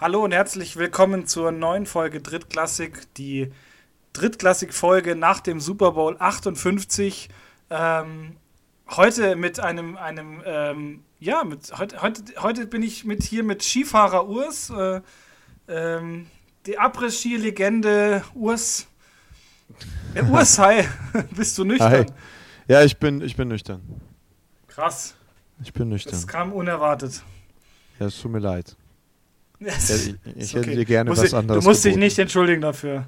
Hallo und herzlich willkommen zur neuen Folge Drittklassik, die Drittklassik-Folge nach dem Super Bowl 58. Ähm, heute mit einem, einem ähm, ja, mit, heute, heute, heute bin ich mit hier mit Skifahrer Urs, äh, ähm, die Abriss-Ski-Legende Urs. Ja, Urs, hi, bist du nüchtern? Hi. Ja, ich bin, ich bin nüchtern. Krass. Ich bin nüchtern. Das kam unerwartet. Ja, es tut mir leid. Ich, ich hätte okay. dir gerne Muss was anderes Du musst geboten. dich nicht entschuldigen dafür.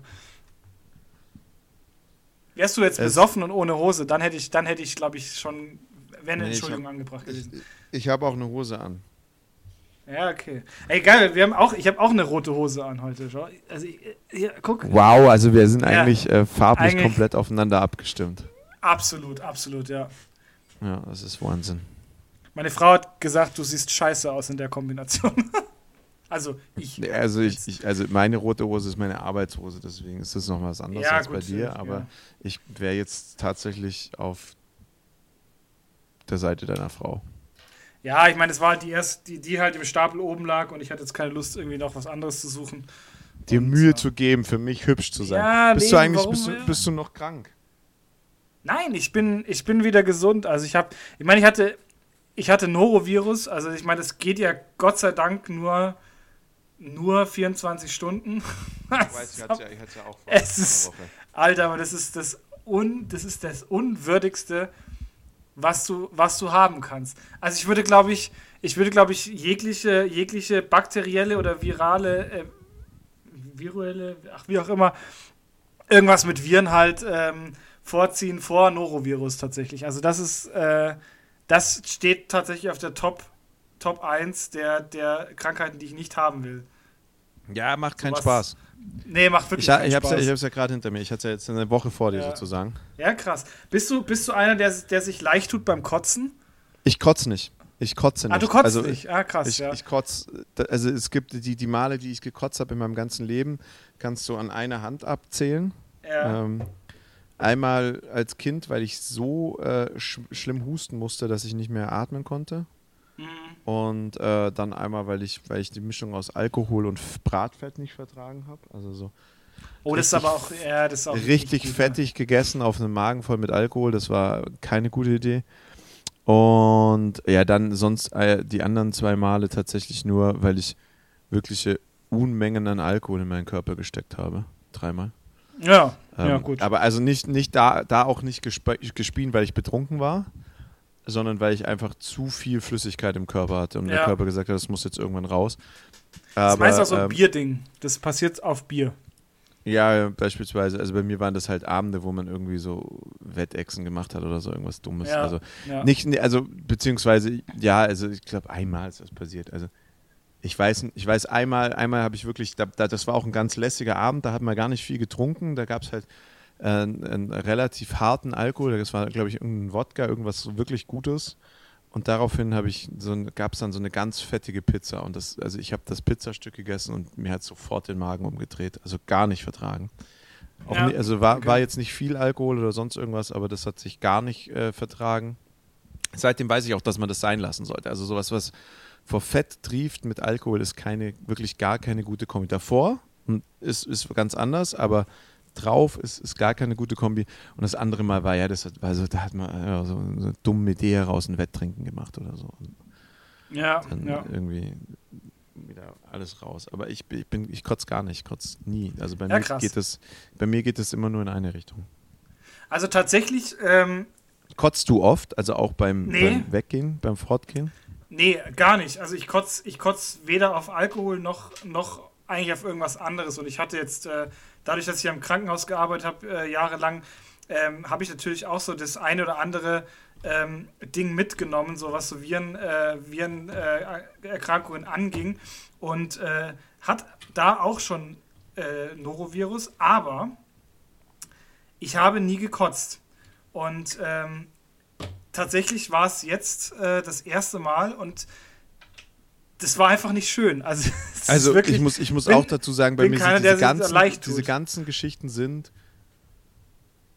Wärst du jetzt es besoffen und ohne Hose, dann hätte ich, dann hätte ich, glaube ich, schon wäre eine nee, Entschuldigung hab, angebracht gewesen. Ich, ich habe auch eine Hose an. Ja, okay. Ey, geil, wir haben auch, ich habe auch eine rote Hose an heute. Schau. Also, hier, guck. Wow, also wir sind eigentlich ja, äh, farblich eigentlich komplett aufeinander abgestimmt. Absolut, absolut, ja. Ja, das ist Wahnsinn. Meine Frau hat gesagt, du siehst scheiße aus in der Kombination. also ich. Also ich, ich, also meine rote Hose ist meine Arbeitshose, deswegen ist das noch was anderes ja, als gut, bei dir. Aber ja. ich wäre jetzt tatsächlich auf der Seite deiner Frau. Ja, ich meine, es war halt die erste, die, die halt im Stapel oben lag und ich hatte jetzt keine Lust, irgendwie noch was anderes zu suchen. Dir und, Mühe ja. zu geben, für mich hübsch zu sein. Ja, bist nee, du eigentlich, bist du, bist du noch krank? Nein, ich bin, ich bin wieder gesund. Also ich habe, ich meine, ich hatte, ich hatte Norovirus. Also ich meine, es geht ja Gott sei Dank nur, nur 24 Stunden. ich weiß, ich hatte ja, ich hatte ja auch vor es ist, Alter, aber das ist das, un, das ist das Unwürdigste, was du, was du haben kannst. Also ich würde, glaube ich, ich würde, glaube ich, jegliche, jegliche bakterielle oder virale, äh, viruelle, ach wie auch immer, irgendwas mit Viren halt ähm, vorziehen vor Norovirus tatsächlich. Also das ist, äh, das steht tatsächlich auf der Top, Top 1 der, der Krankheiten, die ich nicht haben will. Ja, macht keinen so Spaß. Nee, macht wirklich ich, keinen ich Spaß. Ja, ich hab's ja gerade hinter mir. Ich hatte ja jetzt eine Woche vor dir ja. sozusagen. Ja, krass. Bist du, bist du einer, der, der sich leicht tut beim Kotzen? Ich kotze nicht. Ich kotze nicht. Ah, du kotzt also, nicht. Ah, krass, ich, ja. Ich kotze, also es gibt die, die Male, die ich gekotzt habe in meinem ganzen Leben, kannst du an einer Hand abzählen. Ja. Ähm, einmal als Kind, weil ich so äh, sch schlimm husten musste, dass ich nicht mehr atmen konnte. Mhm. Und äh, dann einmal, weil ich, weil ich die Mischung aus Alkohol und Bratfett nicht vertragen habe. Also so. Oh, das ist aber auch, ja, das ist auch richtig gut, fettig ja. gegessen auf einem Magen voll mit Alkohol. Das war keine gute Idee. Und ja, dann sonst äh, die anderen zwei Male tatsächlich nur, weil ich wirkliche Unmengen an Alkohol in meinen Körper gesteckt habe. Dreimal. Ja, ähm, ja, gut. Aber also nicht, nicht da, da auch nicht gesp gespielt, weil ich betrunken war, sondern weil ich einfach zu viel Flüssigkeit im Körper hatte und ja. der Körper gesagt hat, das muss jetzt irgendwann raus. das ist meist auch so ein ähm, Bierding. Das passiert auf Bier. Ja, beispielsweise, also bei mir waren das halt Abende, wo man irgendwie so Wettechsen gemacht hat oder so, irgendwas Dummes. Ja, also ja. nicht, also beziehungsweise, ja, also ich glaube, einmal ist das passiert. Also ich weiß, ich weiß einmal, einmal habe ich wirklich, da, da, das war auch ein ganz lässiger Abend, da hat man gar nicht viel getrunken, da gab es halt äh, einen relativ harten Alkohol, das war, glaube ich, irgendein Wodka, irgendwas wirklich Gutes. Und daraufhin ich so gab es dann so eine ganz fettige Pizza. Und das, also ich habe das Pizzastück gegessen und mir hat sofort den Magen umgedreht. Also gar nicht vertragen. Ja, nie, also war, okay. war jetzt nicht viel Alkohol oder sonst irgendwas, aber das hat sich gar nicht äh, vertragen. Seitdem weiß ich auch, dass man das sein lassen sollte. Also sowas, was vor Fett trieft mit Alkohol, ist keine, wirklich gar keine gute Kombi. Davor ist, ist ganz anders, aber drauf ist, ist gar keine gute Kombi. Und das andere Mal war ja, das hat, also, da hat man ja, so, so eine dumme Idee heraus ein Wetttrinken gemacht oder so. Und ja, dann ja. irgendwie wieder alles raus. Aber ich, ich bin, ich kotze gar nicht, ich kotze nie. Also bei ja, mir krass. geht es, bei mir geht es immer nur in eine Richtung. Also tatsächlich. Ähm, Kotzt du oft, also auch beim, nee. beim Weggehen, beim Fortgehen? Nee, gar nicht. Also ich kotze ich kotz weder auf Alkohol noch, noch eigentlich auf irgendwas anderes. Und ich hatte jetzt, äh, dadurch, dass ich im Krankenhaus gearbeitet habe, äh, jahrelang, ähm, habe ich natürlich auch so das eine oder andere ähm, Ding mitgenommen, so was so Viren, äh, Virenerkrankungen anging. Und äh, hat da auch schon äh, Norovirus, aber ich habe nie gekotzt. Und ähm, tatsächlich war es jetzt äh, das erste Mal und das war einfach nicht schön. Also, also wirklich, ich muss, ich muss bin, auch dazu sagen, bei mir keiner, sind diese, ganzen, diese ganzen Geschichten sind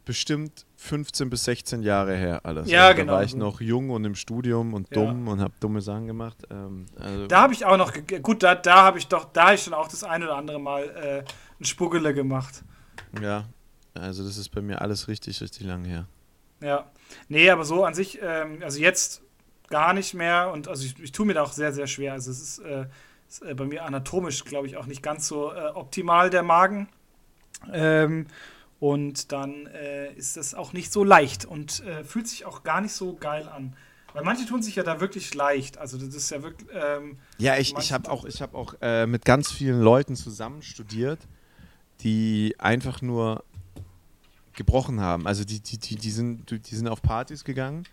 bestimmt 15 bis 16 Jahre her alles. Ja, also, genau. Da war ich noch jung und im Studium und dumm ja. und habe dumme Sachen gemacht. Ähm, also da habe ich auch noch, gut, da, da habe ich doch, da habe ich schon auch das ein oder andere Mal äh, ein Spuggele gemacht. Ja, also das ist bei mir alles richtig, richtig lang her. Ja, nee, aber so an sich, ähm, also jetzt gar nicht mehr und also ich, ich tue mir da auch sehr, sehr schwer. Also es ist, äh, ist äh, bei mir anatomisch, glaube ich, auch nicht ganz so äh, optimal der Magen. Ähm, und dann äh, ist das auch nicht so leicht und äh, fühlt sich auch gar nicht so geil an. Weil manche tun sich ja da wirklich leicht. Also das ist ja wirklich. Ähm, ja, ich, ich habe auch, ich hab auch mit ganz vielen Leuten zusammen studiert, die einfach nur gebrochen haben. Also die, die, die, die, sind, die sind auf Partys gegangen,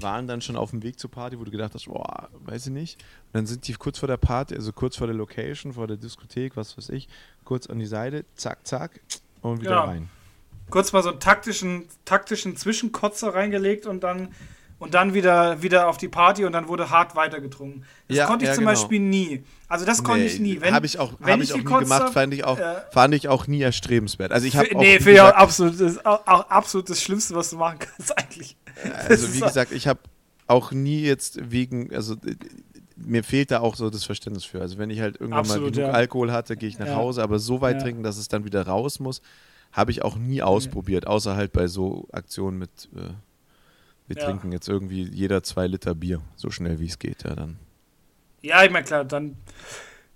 waren dann schon auf dem Weg zur Party, wo du gedacht hast, boah, weiß ich nicht. Und dann sind die kurz vor der Party, also kurz vor der Location, vor der Diskothek, was weiß ich, kurz an die Seite, zack, zack, und wieder ja. rein. Kurz mal so einen taktischen, taktischen Zwischenkotzer reingelegt und dann und dann wieder, wieder auf die Party und dann wurde hart weitergetrunken. Das ja, konnte ich ja, zum genau. Beispiel nie. Also das konnte nee, ich nie. Habe ich auch, wenn hab ich auch nie gemacht, fand ich auch, äh, fand ich auch nie erstrebenswert. Also ich habe Nee, finde ich auch absolut, das, auch absolut das Schlimmste, was du machen kannst eigentlich. Also wie gesagt, ich habe auch nie jetzt wegen, also mir fehlt da auch so das Verständnis für. Also wenn ich halt irgendwann absolut, mal genug ja. Alkohol hatte, gehe ich nach Hause, aber so weit trinken, dass es dann wieder raus muss, habe ich auch nie ausprobiert, außer halt bei so Aktionen mit äh, wir ja. trinken jetzt irgendwie jeder zwei Liter Bier, so schnell wie es geht, ja dann. Ja, ich meine, klar, dann.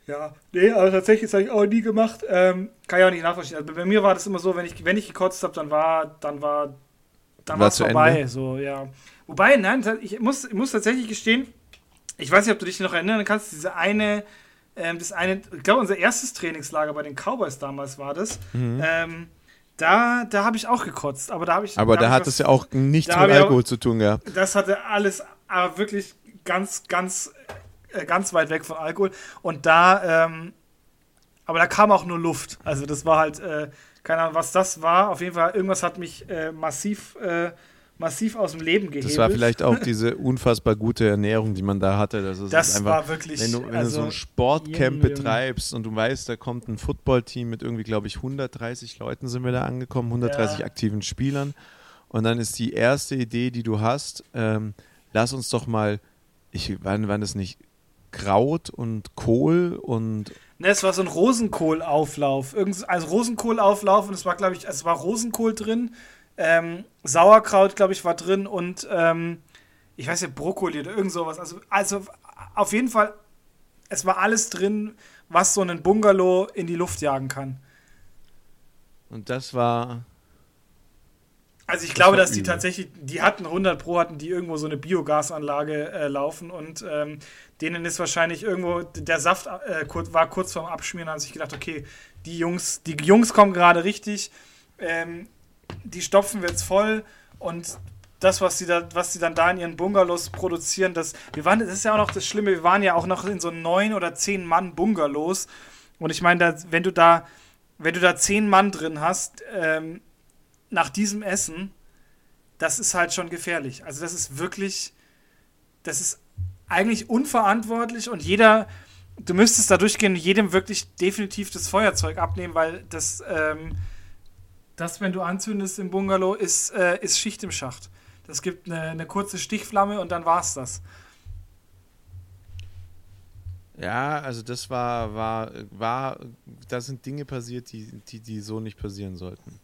Ja, nee, aber tatsächlich, das habe ich auch nie gemacht. Ähm, kann ich auch nicht nachvollziehen. Also bei mir war das immer so, wenn ich, wenn ich gekotzt habe, dann war, dann war, dann war es vorbei. Ende? So, ja. Wobei, nein, ich muss, ich muss tatsächlich gestehen, ich weiß nicht, ob du dich noch erinnern kannst, diese eine, ähm, das eine, ich glaube, unser erstes Trainingslager bei den Cowboys damals war das. Mhm. Ähm, da, da habe ich auch gekotzt, aber da habe ich. Aber da, da hat es ja auch nichts mit Alkohol auch, zu tun gehabt. Das hatte alles, aber wirklich ganz, ganz, äh, ganz weit weg von Alkohol. Und da, ähm, aber da kam auch nur Luft. Also das war halt, äh, keine Ahnung, was das war. Auf jeden Fall, irgendwas hat mich äh, massiv äh, massiv aus dem Leben gehebelt. Das war vielleicht auch diese unfassbar gute Ernährung, die man da hatte. Das, das einfach, war wirklich. Wenn du, wenn also, du so ein Sportcamp betreibst und du weißt, da kommt ein Footballteam mit irgendwie, glaube ich, 130 Leuten sind wir da angekommen, 130 ja. aktiven Spielern. Und dann ist die erste Idee, die du hast, ähm, lass uns doch mal, ich, wann, wann ist nicht Kraut und Kohl und Ne, es war so ein Rosenkohlauflauf. also Rosenkohlauflauf und es war, glaube ich, es war Rosenkohl drin ähm, Sauerkraut, glaube ich, war drin und ähm, ich weiß nicht, Brokkoli oder irgend sowas. Also, also auf jeden Fall, es war alles drin, was so einen Bungalow in die Luft jagen kann. Und das war. Also ich glaube, dass die übel. tatsächlich, die hatten 100 Pro, hatten die irgendwo so eine Biogasanlage äh, laufen und ähm, denen ist wahrscheinlich irgendwo, der Saft äh, war kurz vorm Abschmieren, haben sich gedacht, okay, die Jungs, die Jungs kommen gerade richtig, ähm, die stopfen wir jetzt voll und das, was sie, da, was sie dann da in ihren Bungalows produzieren, das, wir waren, das ist ja auch noch das Schlimme, wir waren ja auch noch in so neun oder zehn Mann Bungalows und ich meine, wenn du da, wenn du da zehn Mann drin hast, ähm, nach diesem Essen, das ist halt schon gefährlich. Also das ist wirklich, das ist eigentlich unverantwortlich und jeder, du müsstest da durchgehen und jedem wirklich definitiv das Feuerzeug abnehmen, weil das, ähm, das, wenn du anzündest im Bungalow, ist, äh, ist Schicht im Schacht. Das gibt eine, eine kurze Stichflamme und dann war's das. Ja, also das war, war, war, da sind Dinge passiert, die, die, die so nicht passieren sollten.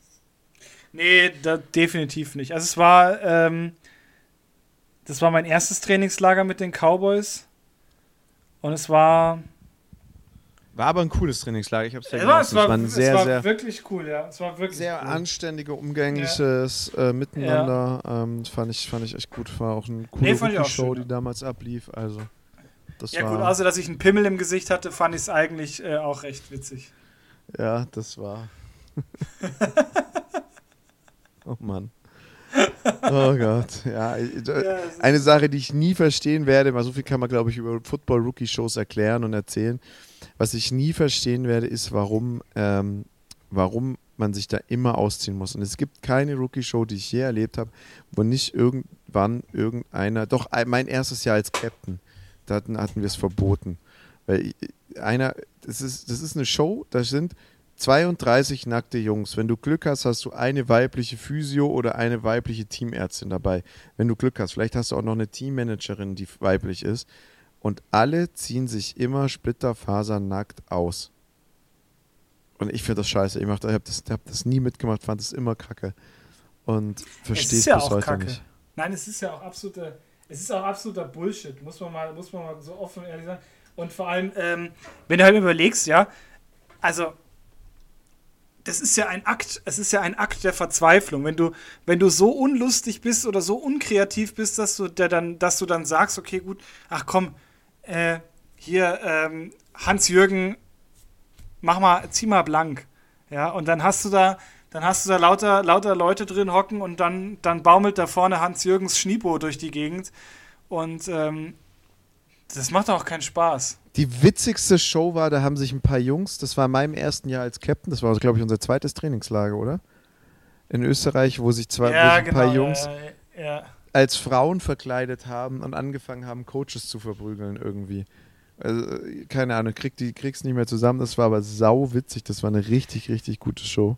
Nee, da, definitiv nicht. Also es war, ähm, das war mein erstes Trainingslager mit den Cowboys. Und es war, war aber ein cooles Trainingslager. Ich habe es ja, ja es war, war sehr, es war sehr, wirklich cool, ja. Es war wirklich sehr cool. anständige, umgängliches ja. äh, Miteinander. Ähm, fand, ich, fand ich echt gut. War auch eine coole nee, Show, die damals ablief. Also, das ja, war, gut, außer dass ich einen Pimmel im Gesicht hatte, fand ich es eigentlich äh, auch recht witzig. Ja, das war. oh Mann. Oh Gott, ja. Eine Sache, die ich nie verstehen werde, weil so viel kann man, glaube ich, über Football-Rookie-Shows erklären und erzählen. Was ich nie verstehen werde, ist, warum, ähm, warum man sich da immer ausziehen muss. Und es gibt keine Rookie-Show, die ich je erlebt habe, wo nicht irgendwann irgendeiner, doch mein erstes Jahr als Captain, da hatten, hatten wir es verboten. Weil einer, das ist, das ist eine Show, da sind 32 nackte Jungs. Wenn du Glück hast, hast du eine weibliche Physio oder eine weibliche Teamärztin dabei. Wenn du Glück hast, vielleicht hast du auch noch eine Teammanagerin, die weiblich ist. Und alle ziehen sich immer splitterfasernackt aus. Und ich finde das scheiße. Ich habe das, hab das nie mitgemacht, fand es immer kacke. Und verstehe es ja bis heute kacke. nicht. Nein, es ist ja auch absoluter, es ist auch absoluter Bullshit, muss man mal, muss man mal so offen und ehrlich sagen. Und vor allem, ähm, wenn du halt überlegst, ja, also das ist ja ein Akt, es ist ja ein Akt der Verzweiflung. Wenn du, wenn du so unlustig bist oder so unkreativ bist, dass du der dann, dass du dann sagst, okay, gut, ach komm, äh, hier, ähm, Hans-Jürgen, mach mal, zieh mal blank. Ja, und dann hast du da, dann hast du da lauter, lauter Leute drin hocken und dann, dann baumelt da vorne Hans-Jürgens Schniepo durch die Gegend. Und ähm, das macht auch keinen Spaß. Die witzigste Show war, da haben sich ein paar Jungs, das war in meinem ersten Jahr als Captain, das war, glaube ich, unser zweites Trainingslager, oder? In Österreich, wo sich zwei ja, ein genau, paar Jungs ja, ja. als Frauen verkleidet haben und angefangen haben, Coaches zu verprügeln irgendwie. Also, keine Ahnung, krieg die, krieg's nicht mehr zusammen. Das war aber sau witzig. Das war eine richtig, richtig gute Show.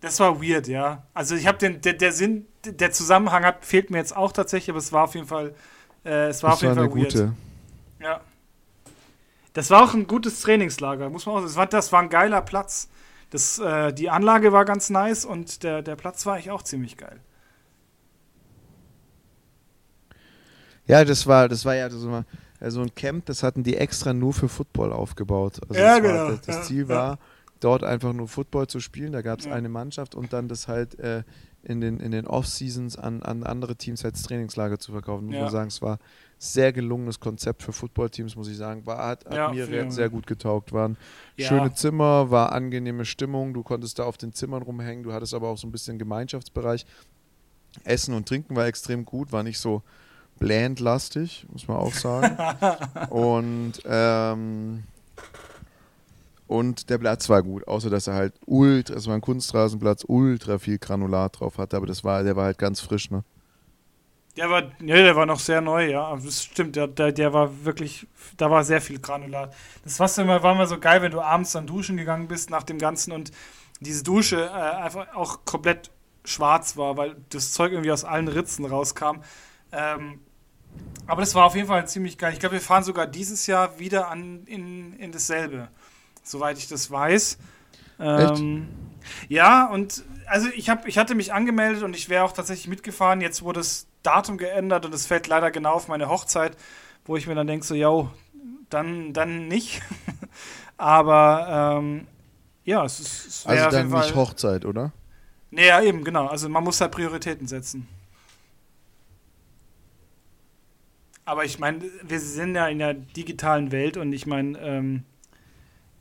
Das war weird, ja. Also ich habe den, der, der Sinn, der Zusammenhang hat, fehlt mir jetzt auch tatsächlich, aber es war auf jeden Fall, äh, es war das auf jeden war Fall eine weird. Gute. Ja. Das war auch ein gutes Trainingslager, muss man auch sagen. Das war, das war ein geiler Platz. Das, äh, die Anlage war ganz nice und der, der Platz war eigentlich auch ziemlich geil. Ja, das war, das war ja so, so ein Camp, das hatten die extra nur für Football aufgebaut. Also ja, genau. War, das, das, Ziel war, ja. dort einfach nur Football zu spielen. Da gab es ja. eine Mannschaft und dann das halt äh, in den, in den Off-Seasons an, an andere Teams als Trainingslager zu verkaufen. Muss man sagen, es war sehr gelungenes Konzept für Footballteams, muss ich sagen. War, hat, hat ja, mir sehr gut getaugt. Waren ja. schöne Zimmer, war angenehme Stimmung. Du konntest da auf den Zimmern rumhängen. Du hattest aber auch so ein bisschen Gemeinschaftsbereich. Essen und Trinken war extrem gut, war nicht so blandlastig, muss man auch sagen. und ähm, und der Platz war gut, außer dass er halt ultra, es war ein Kunstrasenplatz, ultra viel Granulat drauf hatte, aber das war, der war halt ganz frisch, ne? Der war, ja, der war noch sehr neu, ja. Das stimmt, der, der, der war wirklich, da war sehr viel Granulat. Das war immer, war immer so geil, wenn du abends dann duschen gegangen bist nach dem Ganzen und diese Dusche äh, einfach auch komplett schwarz war, weil das Zeug irgendwie aus allen Ritzen rauskam. Ähm, aber das war auf jeden Fall ziemlich geil. Ich glaube, wir fahren sogar dieses Jahr wieder an, in, in dasselbe, soweit ich das weiß. Ähm, ja, und also ich, hab, ich hatte mich angemeldet und ich wäre auch tatsächlich mitgefahren. Jetzt wurde das Datum geändert und es fällt leider genau auf meine Hochzeit, wo ich mir dann denke, so, yo, dann, dann nicht. Aber ähm, ja, es ist. Es also dann nicht Hochzeit, oder? Nee, ja, eben, genau. Also man muss halt Prioritäten setzen. Aber ich meine, wir sind ja in der digitalen Welt und ich meine, ähm,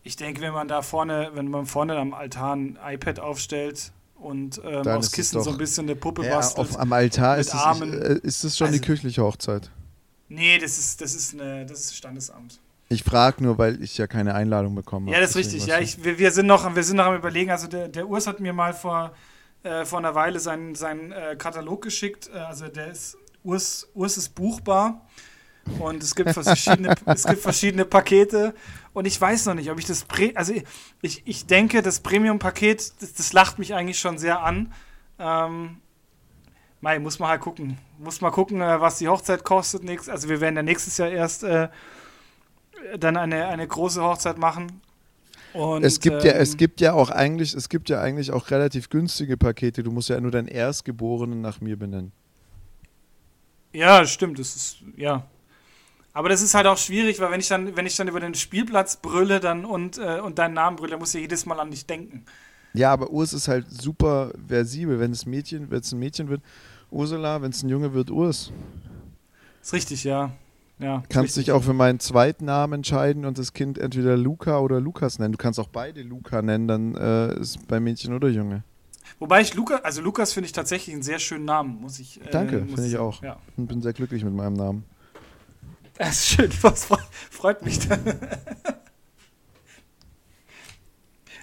ich denke, wenn man da vorne, wenn man vorne am Altar ein iPad aufstellt und ähm, aus Kissen so ein bisschen eine Puppe ja, bastelt. Auf, am Altar ist, es, äh, ist das schon also, die kirchliche Hochzeit? Nee, das ist, das ist, eine, das ist Standesamt. Ich frage nur, weil ich ja keine Einladung bekommen habe. Ja, das ist richtig. Ja, ich, wir, wir, sind noch, wir sind noch am Überlegen. Also der, der Urs hat mir mal vor, äh, vor einer Weile seinen, seinen äh, Katalog geschickt. Äh, also der ist Urs, Urs ist buchbar. Und es gibt verschiedene, es gibt verschiedene Pakete. Und ich weiß noch nicht, ob ich das. Pre also ich, ich denke, das Premium-Paket, das, das, lacht mich eigentlich schon sehr an. Ähm, Mai, muss man halt gucken. Muss mal gucken, äh, was die Hochzeit kostet. Also wir werden ja nächstes Jahr erst äh, dann eine, eine große Hochzeit machen. Und, es gibt ähm, ja, es gibt ja auch eigentlich, es gibt ja eigentlich auch relativ günstige Pakete. Du musst ja nur deinen Erstgeborenen nach mir benennen. Ja, stimmt. Das ist, ja. Aber das ist halt auch schwierig, weil wenn ich dann, wenn ich dann über den Spielplatz brülle dann und, äh, und deinen Namen brülle, dann muss ich jedes Mal an dich denken. Ja, aber Urs ist halt super versibel. Wenn es Mädchen, wenn es ein Mädchen wird, Ursula, wenn es ein Junge wird, Urs. Ist richtig, ja. ja kannst dich auch für meinen zweiten Namen entscheiden und das Kind entweder Luca oder Lukas nennen. Du kannst auch beide Luca nennen, dann äh, ist bei Mädchen oder Junge. Wobei ich Luca, also Lukas finde ich tatsächlich einen sehr schönen Namen, muss ich. Äh, Danke, finde ich auch. Ja. Und bin sehr glücklich mit meinem Namen. Das ist schön, was freut mich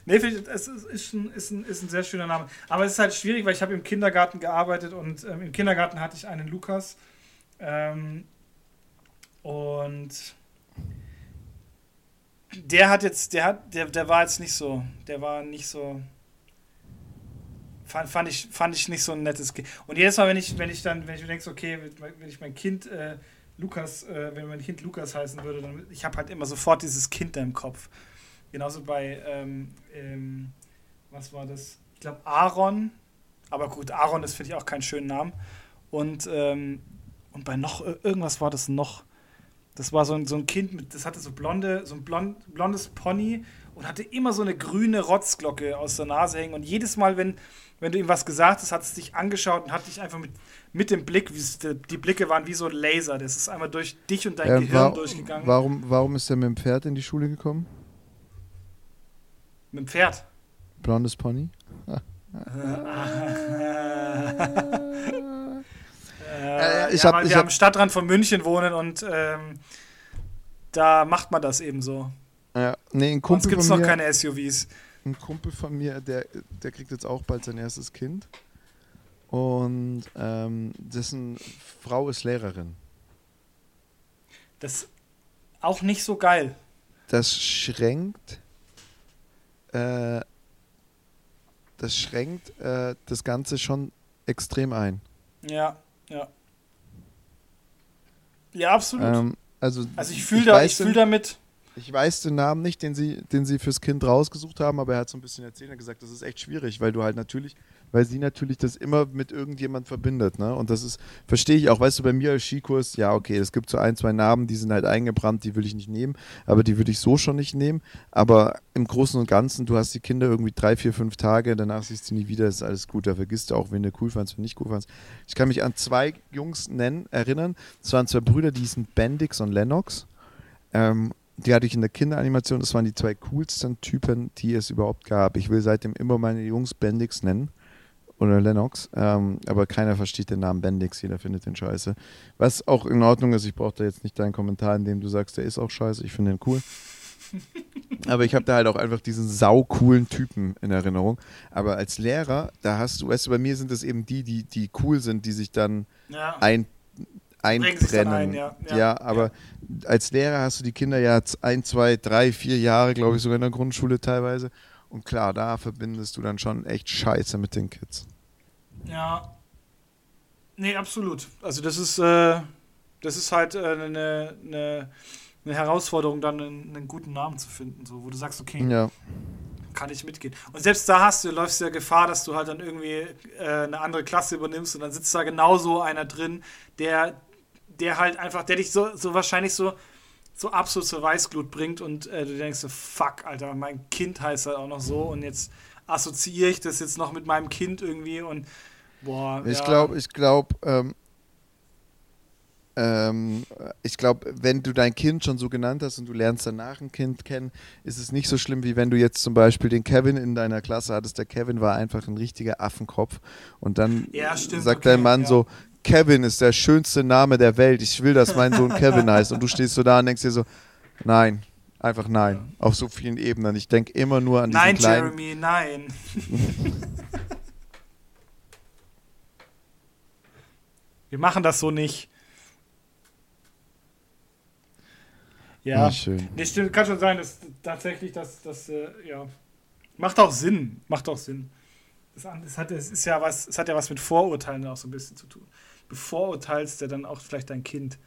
nee, es ist ein, ist, ein, ist ein sehr schöner Name. Aber es ist halt schwierig, weil ich habe im Kindergarten gearbeitet und ähm, im Kindergarten hatte ich einen Lukas. Ähm, und der hat jetzt, der hat, der, der war jetzt nicht so, der war nicht so, fand, fand, ich, fand ich nicht so ein nettes Kind. Und jedes Mal, wenn ich, wenn ich dann, wenn ich mir denke, okay, wenn ich mein Kind äh, Lukas, äh, wenn mein Kind Lukas heißen würde, dann ich habe halt immer sofort dieses Kind da im Kopf. Genauso bei, ähm, ähm, was war das? Ich glaube Aaron, aber gut, Aaron ist, finde ich, auch keinen schönen Namen. Und, ähm, und bei noch, irgendwas war das noch. Das war so ein, so ein Kind, mit, das hatte so blonde, so ein blond, blondes Pony und hatte immer so eine grüne Rotzglocke aus der Nase hängen. Und jedes Mal, wenn, wenn du ihm was gesagt hast, hat es dich angeschaut und hat dich einfach mit, mit dem Blick, wie die Blicke waren wie so ein Laser. Das ist einmal durch dich und dein äh, Gehirn war, durchgegangen. Warum, warum ist er mit dem Pferd in die Schule gekommen? Mit dem Pferd? Blondes Pony? Ah. äh, ich ja, hab, weil ich wir hab, am Stadtrand von München wohnen und ähm, da macht man das eben so. Ja, nee, ein Kumpel Sonst gibt es noch keine SUVs. Ein Kumpel von mir, der, der kriegt jetzt auch bald sein erstes Kind. Und ähm, dessen Frau ist Lehrerin. Das ist auch nicht so geil. Das schränkt. Äh, das schränkt äh, das Ganze schon extrem ein. Ja, ja. Ja, absolut. Ähm, also, also ich fühle da, fühl damit. Ich weiß den Namen nicht, den sie, den sie fürs Kind rausgesucht haben, aber er hat so ein bisschen erzählt und gesagt, das ist echt schwierig, weil du halt natürlich, weil sie natürlich das immer mit irgendjemand verbindet, ne? Und das ist, verstehe ich auch, weißt du, bei mir als Skikurs, ja, okay, es gibt so ein, zwei Namen, die sind halt eingebrannt, die will ich nicht nehmen, aber die würde ich so schon nicht nehmen. Aber im Großen und Ganzen, du hast die Kinder irgendwie drei, vier, fünf Tage, danach siehst du nie wieder, ist alles gut, da vergisst du auch, wen du cool fandst, wen nicht cool fandst. Ich kann mich an zwei Jungs nennen, erinnern, es waren zwei Brüder, die hießen Bendix und Lennox. Ähm, die hatte ich in der Kinderanimation. Das waren die zwei coolsten Typen, die es überhaupt gab. Ich will seitdem immer meine Jungs Bendix nennen. Oder Lennox. Ähm, aber keiner versteht den Namen Bendix. Jeder findet den scheiße. Was auch in Ordnung ist. Ich brauche da jetzt nicht deinen Kommentar, in dem du sagst, der ist auch scheiße. Ich finde den cool. aber ich habe da halt auch einfach diesen saucoolen Typen in Erinnerung. Aber als Lehrer, da hast du, weißt du, bei mir sind es eben die, die, die cool sind, die sich dann ja. ein, einbrennen. Ein, ja. Ja, ja. aber ja. als Lehrer hast du die Kinder ja ein, zwei, drei, vier Jahre, glaube ich, sogar in der Grundschule teilweise. Und klar, da verbindest du dann schon echt Scheiße mit den Kids. Ja. Nee, absolut. Also das ist, äh, das ist halt äh, eine, eine, eine Herausforderung, dann einen, einen, guten Namen zu finden, so, wo du sagst, okay, ja. kann ich mitgehen. Und selbst da hast du, läufst du ja Gefahr, dass du halt dann irgendwie äh, eine andere Klasse übernimmst und dann sitzt da genauso einer drin, der der halt einfach, der dich so, so wahrscheinlich so, so absolut zur Weißglut bringt und äh, du denkst so, fuck, Alter, mein Kind heißt halt auch noch so und jetzt assoziiere ich das jetzt noch mit meinem Kind irgendwie und boah. Ich ja. glaube, ich glaube, ähm, ähm, ich glaube, wenn du dein Kind schon so genannt hast und du lernst danach ein Kind kennen, ist es nicht so schlimm, wie wenn du jetzt zum Beispiel den Kevin in deiner Klasse hattest. Der Kevin war einfach ein richtiger Affenkopf. Und dann ja, stimmt, sagt okay, dein Mann ja. so, Kevin ist der schönste Name der Welt. Ich will, dass mein Sohn Kevin heißt. Und du stehst so da und denkst dir so, nein, einfach nein. Auf so vielen Ebenen. Ich denke immer nur an diesen nein, kleinen... Nein, Jeremy, nein. Wir machen das so nicht. Ja, schön. Nee, stimmt, kann schon sein, dass tatsächlich das, das äh, ja, macht auch Sinn, macht auch Sinn. Es hat, es ist ja was, es hat ja was mit Vorurteilen auch so ein bisschen zu tun. Bevorurteilst ja dann auch vielleicht dein Kind,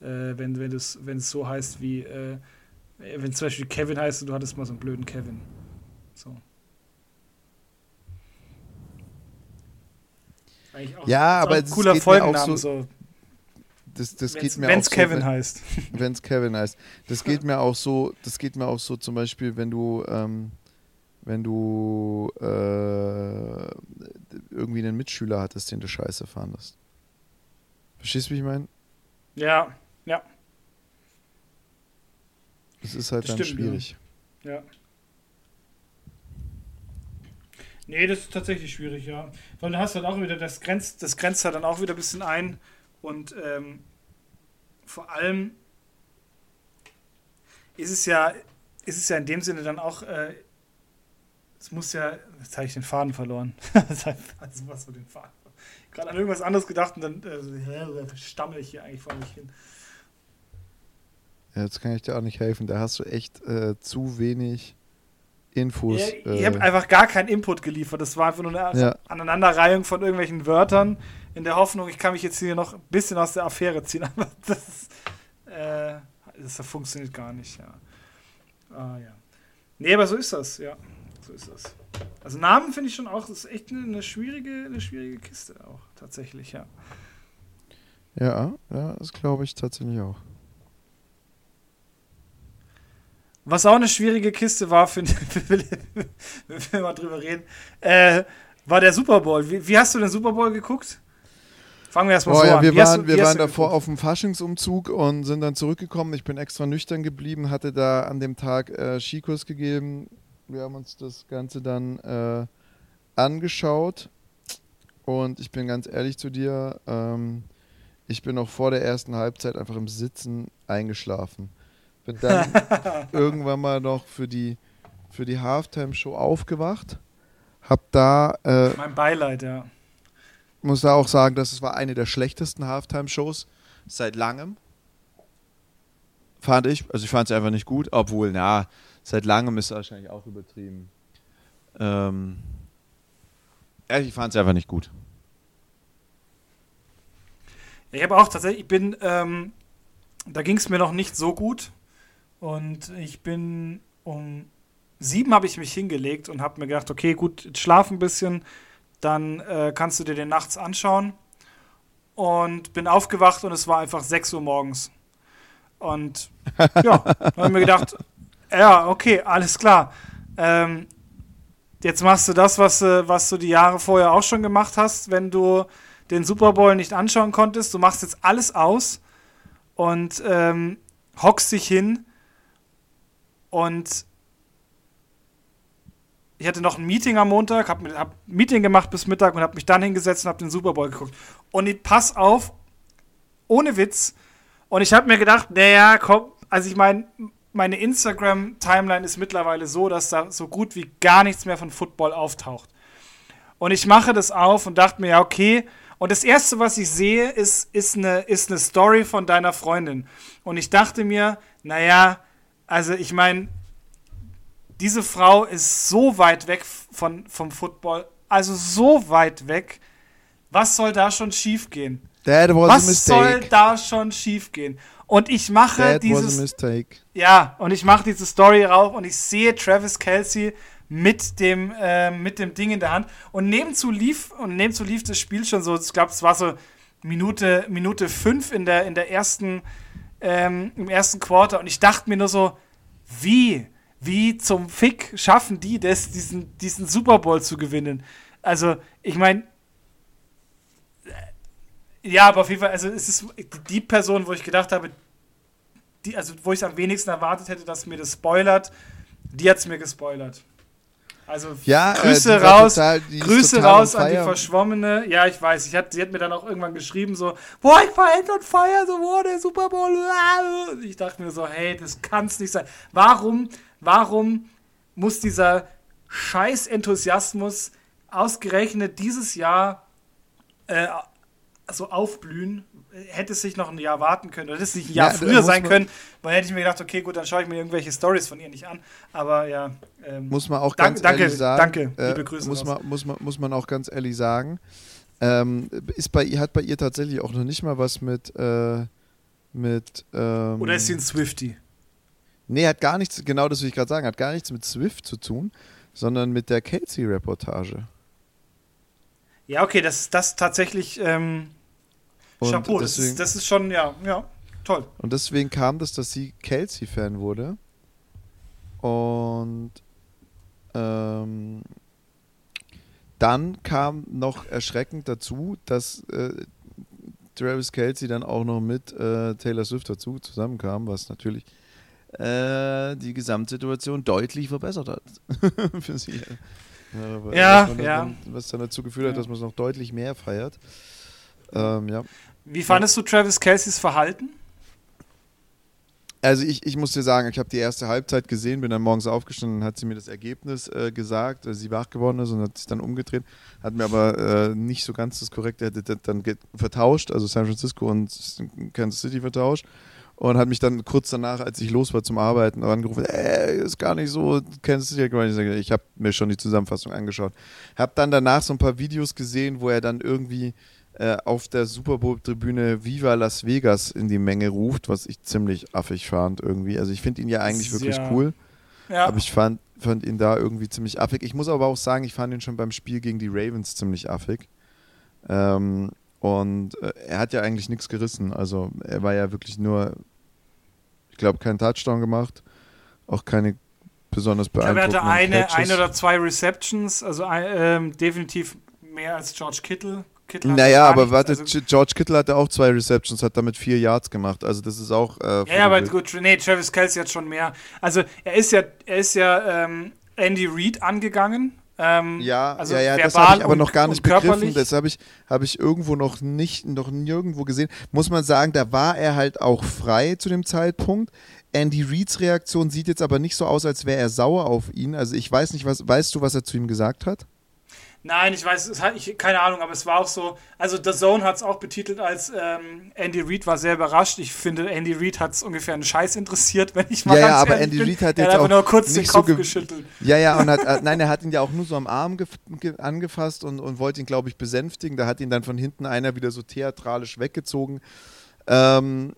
äh, wenn, wenn, wenn es so heißt wie, äh, wenn zum Beispiel Kevin heißt und du hattest mal so einen blöden Kevin. So. Auch, ja, aber es cooler Folgennamen so, so. Das, das geht mir wenn's auch Kevin so, heißt. Wenn es Kevin heißt. Das geht mir auch so, das geht mir auch so zum Beispiel, wenn du ähm, wenn du äh, irgendwie einen Mitschüler hattest, den du scheiße fandest. Verstehst du, wie ich meine? Ja, ja. Das ist halt das dann stimmt, schwierig. Ja. ja. Nee, das ist tatsächlich schwierig, ja. Weil du hast halt auch wieder, das grenzt, das grenzt halt dann auch wieder ein bisschen ein. Und ähm, vor allem ist es ja, ist es ja in dem Sinne dann auch äh, es muss ja. Jetzt habe ich den Faden verloren. also was für den Faden. Gerade an irgendwas anderes gedacht und dann äh, stammel ich hier eigentlich vor mich hin. Jetzt kann ich dir auch nicht helfen. Da hast du echt äh, zu wenig Infos. Ja, ich habe einfach gar keinen Input geliefert. Das war einfach nur eine ja. Aneinanderreihung von irgendwelchen Wörtern in der Hoffnung, ich kann mich jetzt hier noch ein bisschen aus der Affäre ziehen. Aber das, äh, das funktioniert gar nicht. Ja. Ah, ja. Nee, aber so ist das, ja. So ist das. Also Namen finde ich schon auch, das ist echt eine, eine, schwierige, eine schwierige Kiste auch, tatsächlich, ja. Ja, ja, das glaube ich tatsächlich auch. Was auch eine schwierige Kiste war, finde wenn wir mal drüber reden, äh, war der Super Bowl. Wie, wie, hast du den Super Bowl geguckt? Fangen wir erstmal oh, so ja, an. Wir wie waren, du, wir waren davor geguckt? auf dem Faschingsumzug und sind dann zurückgekommen. Ich bin extra nüchtern geblieben, hatte da an dem Tag äh, Skikurs gegeben. Wir haben uns das Ganze dann äh, angeschaut und ich bin ganz ehrlich zu dir, ähm, ich bin noch vor der ersten Halbzeit einfach im Sitzen eingeschlafen. Bin dann irgendwann mal noch für die, für die Halftime-Show aufgewacht. Hab da. Äh, mein Beileid, ja. Muss da auch sagen, dass es war eine der schlechtesten Halftime-Shows seit langem. Fand ich. Also ich fand es einfach nicht gut, obwohl, na, seit langem ist wahrscheinlich auch übertrieben. Ähm, ich fand es einfach nicht gut. Ich habe auch tatsächlich, ich bin, ähm, da ging es mir noch nicht so gut. Und ich bin um sieben habe ich mich hingelegt und habe mir gedacht, okay, gut, schlaf ein bisschen, dann äh, kannst du dir den nachts anschauen. Und bin aufgewacht und es war einfach 6 Uhr morgens. Und ja, habe mir gedacht, ja, okay, alles klar. Ähm, jetzt machst du das, was, was du die Jahre vorher auch schon gemacht hast, wenn du den Super Bowl nicht anschauen konntest. Du machst jetzt alles aus und ähm, hockst dich hin und ich hatte noch ein Meeting am Montag, habe hab ein Meeting gemacht bis Mittag und habe mich dann hingesetzt und habe den Super Bowl geguckt. Und ich, pass auf, ohne Witz. Und ich habe mir gedacht, naja, komm, also ich meine, meine Instagram-Timeline ist mittlerweile so, dass da so gut wie gar nichts mehr von Football auftaucht. Und ich mache das auf und dachte mir, ja, okay. Und das Erste, was ich sehe, ist, ist, eine, ist eine Story von deiner Freundin. Und ich dachte mir, naja, also ich meine, diese Frau ist so weit weg von, vom Football, also so weit weg. Was soll da schon schiefgehen? Was soll da schon schiefgehen? Und ich mache That dieses. Ja, und ich mache diese Story rauf und ich sehe Travis Kelsey mit dem, äh, mit dem Ding in der Hand. Und nebenzu lief, und nebenzu lief das Spiel schon so, ich glaube, es war so Minute, Minute fünf in der, in der ersten, ähm, im ersten Quarter und ich dachte mir nur so, wie, wie zum Fick schaffen die das, diesen, diesen Super Bowl zu gewinnen? Also, ich meine, ja, aber auf jeden Fall, also es ist die Person, wo ich gedacht habe, die, also wo ich es am wenigsten erwartet hätte, dass mir das spoilert, die hat es mir gespoilert. Also ja, äh, Grüße raus, total, Grüße raus an die Verschwommene. Ja, ich weiß. Ich hat, sie hat mir dann auch irgendwann geschrieben so, boah, ich war end on fire, so boah, der Super Bowl. Ich dachte mir so, hey, das kann's nicht sein. Warum, warum muss dieser scheiß Enthusiasmus ausgerechnet dieses Jahr äh, so aufblühen? hätte es sich noch ein Jahr warten können oder hätte es nicht ein Jahr ja, früher sein können, weil hätte ich mir gedacht, okay, gut, dann schaue ich mir irgendwelche Stories von ihr nicht an. Aber ja. Ähm, muss man auch ganz danke, ehrlich sagen. Danke, liebe äh, Grüße. Muss man, muss, man, muss man auch ganz ehrlich sagen. Ähm, ist bei, hat bei ihr tatsächlich auch noch nicht mal was mit. Äh, mit ähm, oder ist sie ein Swifty? Nee, hat gar nichts, genau das will ich gerade sagen, hat gar nichts mit Swift zu tun, sondern mit der Kelsey-Reportage. Ja, okay, das ist das tatsächlich. Ähm und Chapeau, deswegen, das, ist, das ist schon, ja, ja, toll. Und deswegen kam das, dass sie Kelsey-Fan wurde. Und ähm, dann kam noch erschreckend dazu, dass äh, Travis Kelsey dann auch noch mit äh, Taylor Swift dazu zusammenkam, was natürlich äh, die Gesamtsituation deutlich verbessert hat für sie. Ja, ja, ja. was dann dazu geführt hat, dass man es noch deutlich mehr feiert. Ähm, ja. Wie fandest du Travis Kelseys Verhalten? Also ich, ich muss dir sagen, ich habe die erste Halbzeit gesehen, bin dann morgens aufgestanden, hat sie mir das Ergebnis äh, gesagt, dass sie wach geworden ist und hat sich dann umgedreht, hat mir aber äh, nicht so ganz das korrekte, hat dann vertauscht, also San Francisco und Kansas City vertauscht und hat mich dann kurz danach, als ich los war zum Arbeiten, angerufen, ey, ist gar nicht so, kennst du dich ja Ich habe mir schon die Zusammenfassung angeschaut. Hab dann danach so ein paar Videos gesehen, wo er dann irgendwie äh, auf der Super Bowl-Tribüne Viva Las Vegas in die Menge ruft, was ich ziemlich affig fand irgendwie. Also ich finde ihn ja eigentlich wirklich ja. cool. Ja. Aber ich fand, fand ihn da irgendwie ziemlich affig. Ich muss aber auch sagen, ich fand ihn schon beim Spiel gegen die Ravens ziemlich affig. Ähm, und äh, er hat ja eigentlich nichts gerissen. Also er war ja wirklich nur, ich glaube, keinen Touchdown gemacht, auch keine besonders beeindruckenden Ich glaube, er hatte eine, eine oder zwei Receptions, also äh, definitiv mehr als George Kittle. Kittle naja, aber warte, also George Kittle hatte auch zwei Receptions, hat damit vier Yards gemacht. Also das ist auch. Äh, ja, aber gut, nee, Travis Kelsey hat schon mehr. Also er ist ja, er ist ja ähm, Andy Reid angegangen ähm, ja, also ja, ja, das habe ich aber noch gar nicht begriffen. Das habe ich, hab ich irgendwo noch nicht, noch nirgendwo gesehen. Muss man sagen, da war er halt auch frei zu dem Zeitpunkt. Andy Reeds Reaktion sieht jetzt aber nicht so aus, als wäre er sauer auf ihn. Also ich weiß nicht, was, weißt du, was er zu ihm gesagt hat? Nein, ich weiß, es hat, ich, keine Ahnung, aber es war auch so. Also, The Zone hat es auch betitelt als ähm, Andy Reid war sehr überrascht. Ich finde, Andy Reid hat es ungefähr einen Scheiß interessiert, wenn ich mal Ja, ja, aber Andy Reid hat jetzt auch nur kurz den Kopf so geschüttelt. Ja, ja, und hat, nein, er hat ihn ja auch nur so am Arm angefasst und, und wollte ihn, glaube ich, besänftigen. Da hat ihn dann von hinten einer wieder so theatralisch weggezogen. Ähm,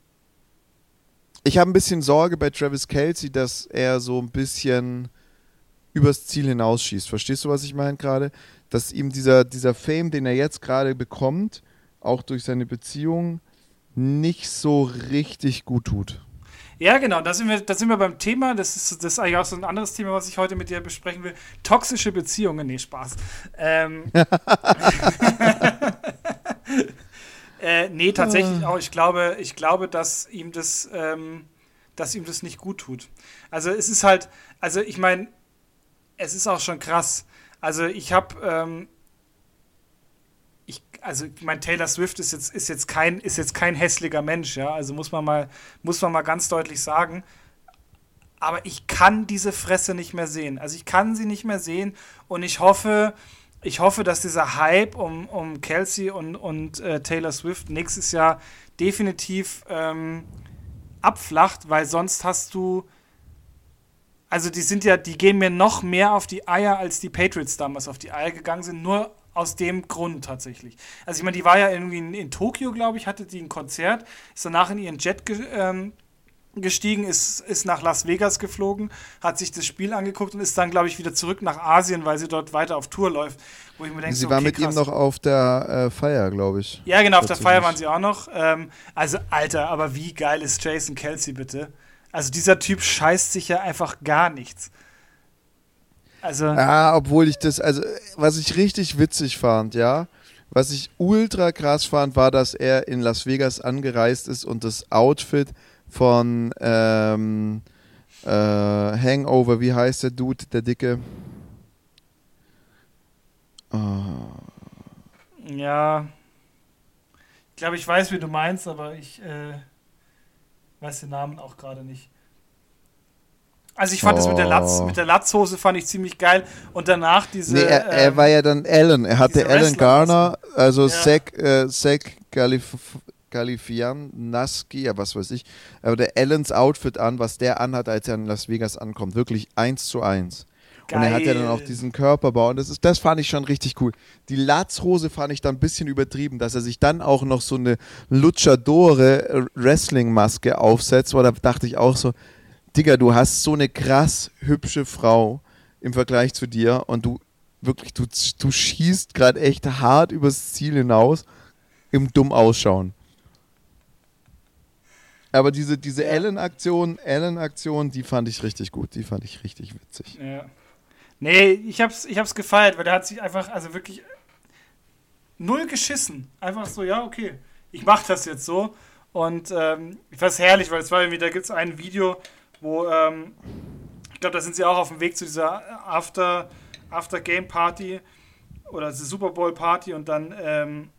ich habe ein bisschen Sorge bei Travis Kelsey, dass er so ein bisschen übers Ziel hinausschießt. Verstehst du, was ich meine gerade? Dass ihm dieser, dieser Fame, den er jetzt gerade bekommt, auch durch seine Beziehung, nicht so richtig gut tut. Ja, genau, da sind wir, da sind wir beim Thema. Das ist, das ist eigentlich auch so ein anderes Thema, was ich heute mit dir besprechen will. Toxische Beziehungen. Nee, Spaß. Ähm, äh, nee, tatsächlich auch. Ich glaube, ich glaube, dass ihm das, ähm, dass ihm das nicht gut tut. Also es ist halt, also ich meine, es ist auch schon krass. Also ich habe, ähm, ich, also ich meine, Taylor Swift ist jetzt, ist jetzt kein, ist jetzt kein hässlicher Mensch, ja. Also muss man mal, muss man mal ganz deutlich sagen. Aber ich kann diese Fresse nicht mehr sehen. Also ich kann sie nicht mehr sehen und ich hoffe, ich hoffe, dass dieser Hype um, um Kelsey und, und äh, Taylor Swift nächstes Jahr definitiv ähm, abflacht, weil sonst hast du also die sind ja, die gehen mir noch mehr auf die Eier, als die Patriots damals auf die Eier gegangen sind, nur aus dem Grund tatsächlich. Also ich meine, die war ja irgendwie in, in Tokio, glaube ich, hatte die ein Konzert, ist danach in ihren Jet ge ähm, gestiegen, ist, ist nach Las Vegas geflogen, hat sich das Spiel angeguckt und ist dann, glaube ich, wieder zurück nach Asien, weil sie dort weiter auf Tour läuft. Wo ich mir denke, sie so, war okay, mit krass. ihm noch auf der äh, Feier, glaube ich. Ja, genau, auf der Feier waren sie auch noch. Ähm, also, Alter, aber wie geil ist Jason Kelsey bitte? Also dieser Typ scheißt sich ja einfach gar nichts. Also. Ja, obwohl ich das, also was ich richtig witzig fand, ja, was ich ultra krass fand, war, dass er in Las Vegas angereist ist und das Outfit von ähm, äh, Hangover, wie heißt der Dude, der Dicke? Oh. Ja. Ich glaube, ich weiß, wie du meinst, aber ich. Äh weiß den Namen auch gerade nicht. Also ich fand oh. das mit der, Latz, oh. mit der Latzhose fand ich ziemlich geil und danach diese. Nee, er, er ähm, war ja dann Allen. Er hatte Alan Garner, also ja. Zach, äh, Zach Galif Galifianaski, ja was weiß ich, aber der Allens Outfit an, was der anhat, als er in Las Vegas ankommt, wirklich eins zu eins. Geil. Und er hat ja dann auch diesen Körperbau. Und das, ist, das fand ich schon richtig cool. Die Latzhose fand ich dann ein bisschen übertrieben, dass er sich dann auch noch so eine Luchadore Wrestling-Maske aufsetzt. Weil da dachte ich auch so, Digga, du hast so eine krass hübsche Frau im Vergleich zu dir und du wirklich, du, du schießt gerade echt hart übers Ziel hinaus im dumm ausschauen. Aber diese, diese ja. Allen-Aktion, Allen-Aktion, die fand ich richtig gut. Die fand ich richtig witzig. Ja. Nee, ich hab's, ich hab's gefeiert, weil der hat sich einfach, also wirklich null geschissen. Einfach so, ja, okay, ich mach das jetzt so. Und ähm, ich fand's herrlich, weil es war irgendwie, da gibt's ein Video, wo, ähm, ich glaube, da sind sie auch auf dem Weg zu dieser After, After Game Party oder Super Bowl Party und dann, ähm,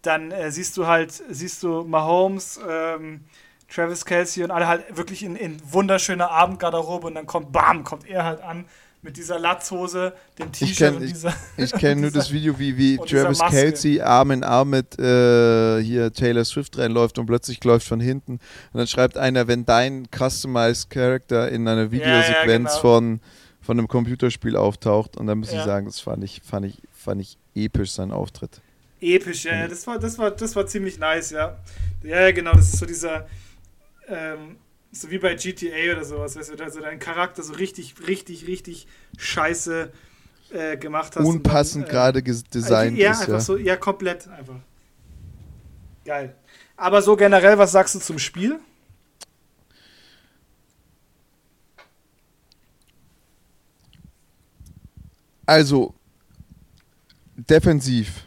dann äh, siehst du halt, siehst du Mahomes, ähm, Travis Kelsey und alle halt wirklich in, in wunderschöner Abendgarderobe und dann kommt, bam, kommt er halt an mit dieser Latzhose, dem T-Shirt und dieser. Ich, ich kenne nur das Video, wie, wie Travis Kelsey Arm in Arm mit äh, hier Taylor Swift reinläuft und plötzlich läuft von hinten. Und dann schreibt einer, wenn dein Customized Character in einer Videosequenz ja, ja, genau. von, von einem Computerspiel auftaucht. Und dann muss ja. ich sagen, das fand ich, fand ich, fand ich episch, sein Auftritt. Episch, ja, ja. Das war, das war, das war ziemlich nice, ja. Ja, genau, das ist so dieser. Ähm, so wie bei GTA oder sowas, weißt du, da so dein Charakter so richtig, richtig, richtig scheiße äh, gemacht hast. Unpassend äh, gerade designt ja, ist. Einfach ja, so, ja, komplett einfach. Geil. Aber so generell, was sagst du zum Spiel? Also, defensiv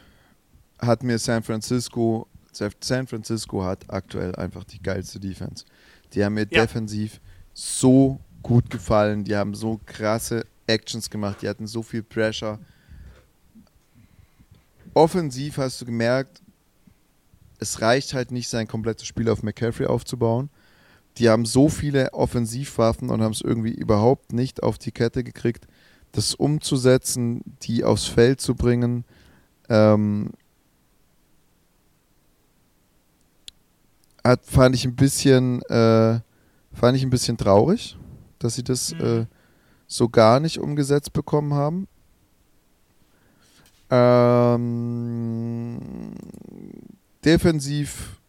hat mir San Francisco, San Francisco hat aktuell einfach die geilste Defense. Die haben mir ja. defensiv so gut gefallen. Die haben so krasse Actions gemacht. Die hatten so viel Pressure. Offensiv hast du gemerkt, es reicht halt nicht, sein komplettes Spiel auf McCaffrey aufzubauen. Die haben so viele Offensivwaffen und haben es irgendwie überhaupt nicht auf die Kette gekriegt, das umzusetzen, die aufs Feld zu bringen. Ähm, hat, fand ich ein bisschen, äh, fand ich ein bisschen traurig, dass sie das mhm. äh, so gar nicht umgesetzt bekommen haben. Ähm, defensiv,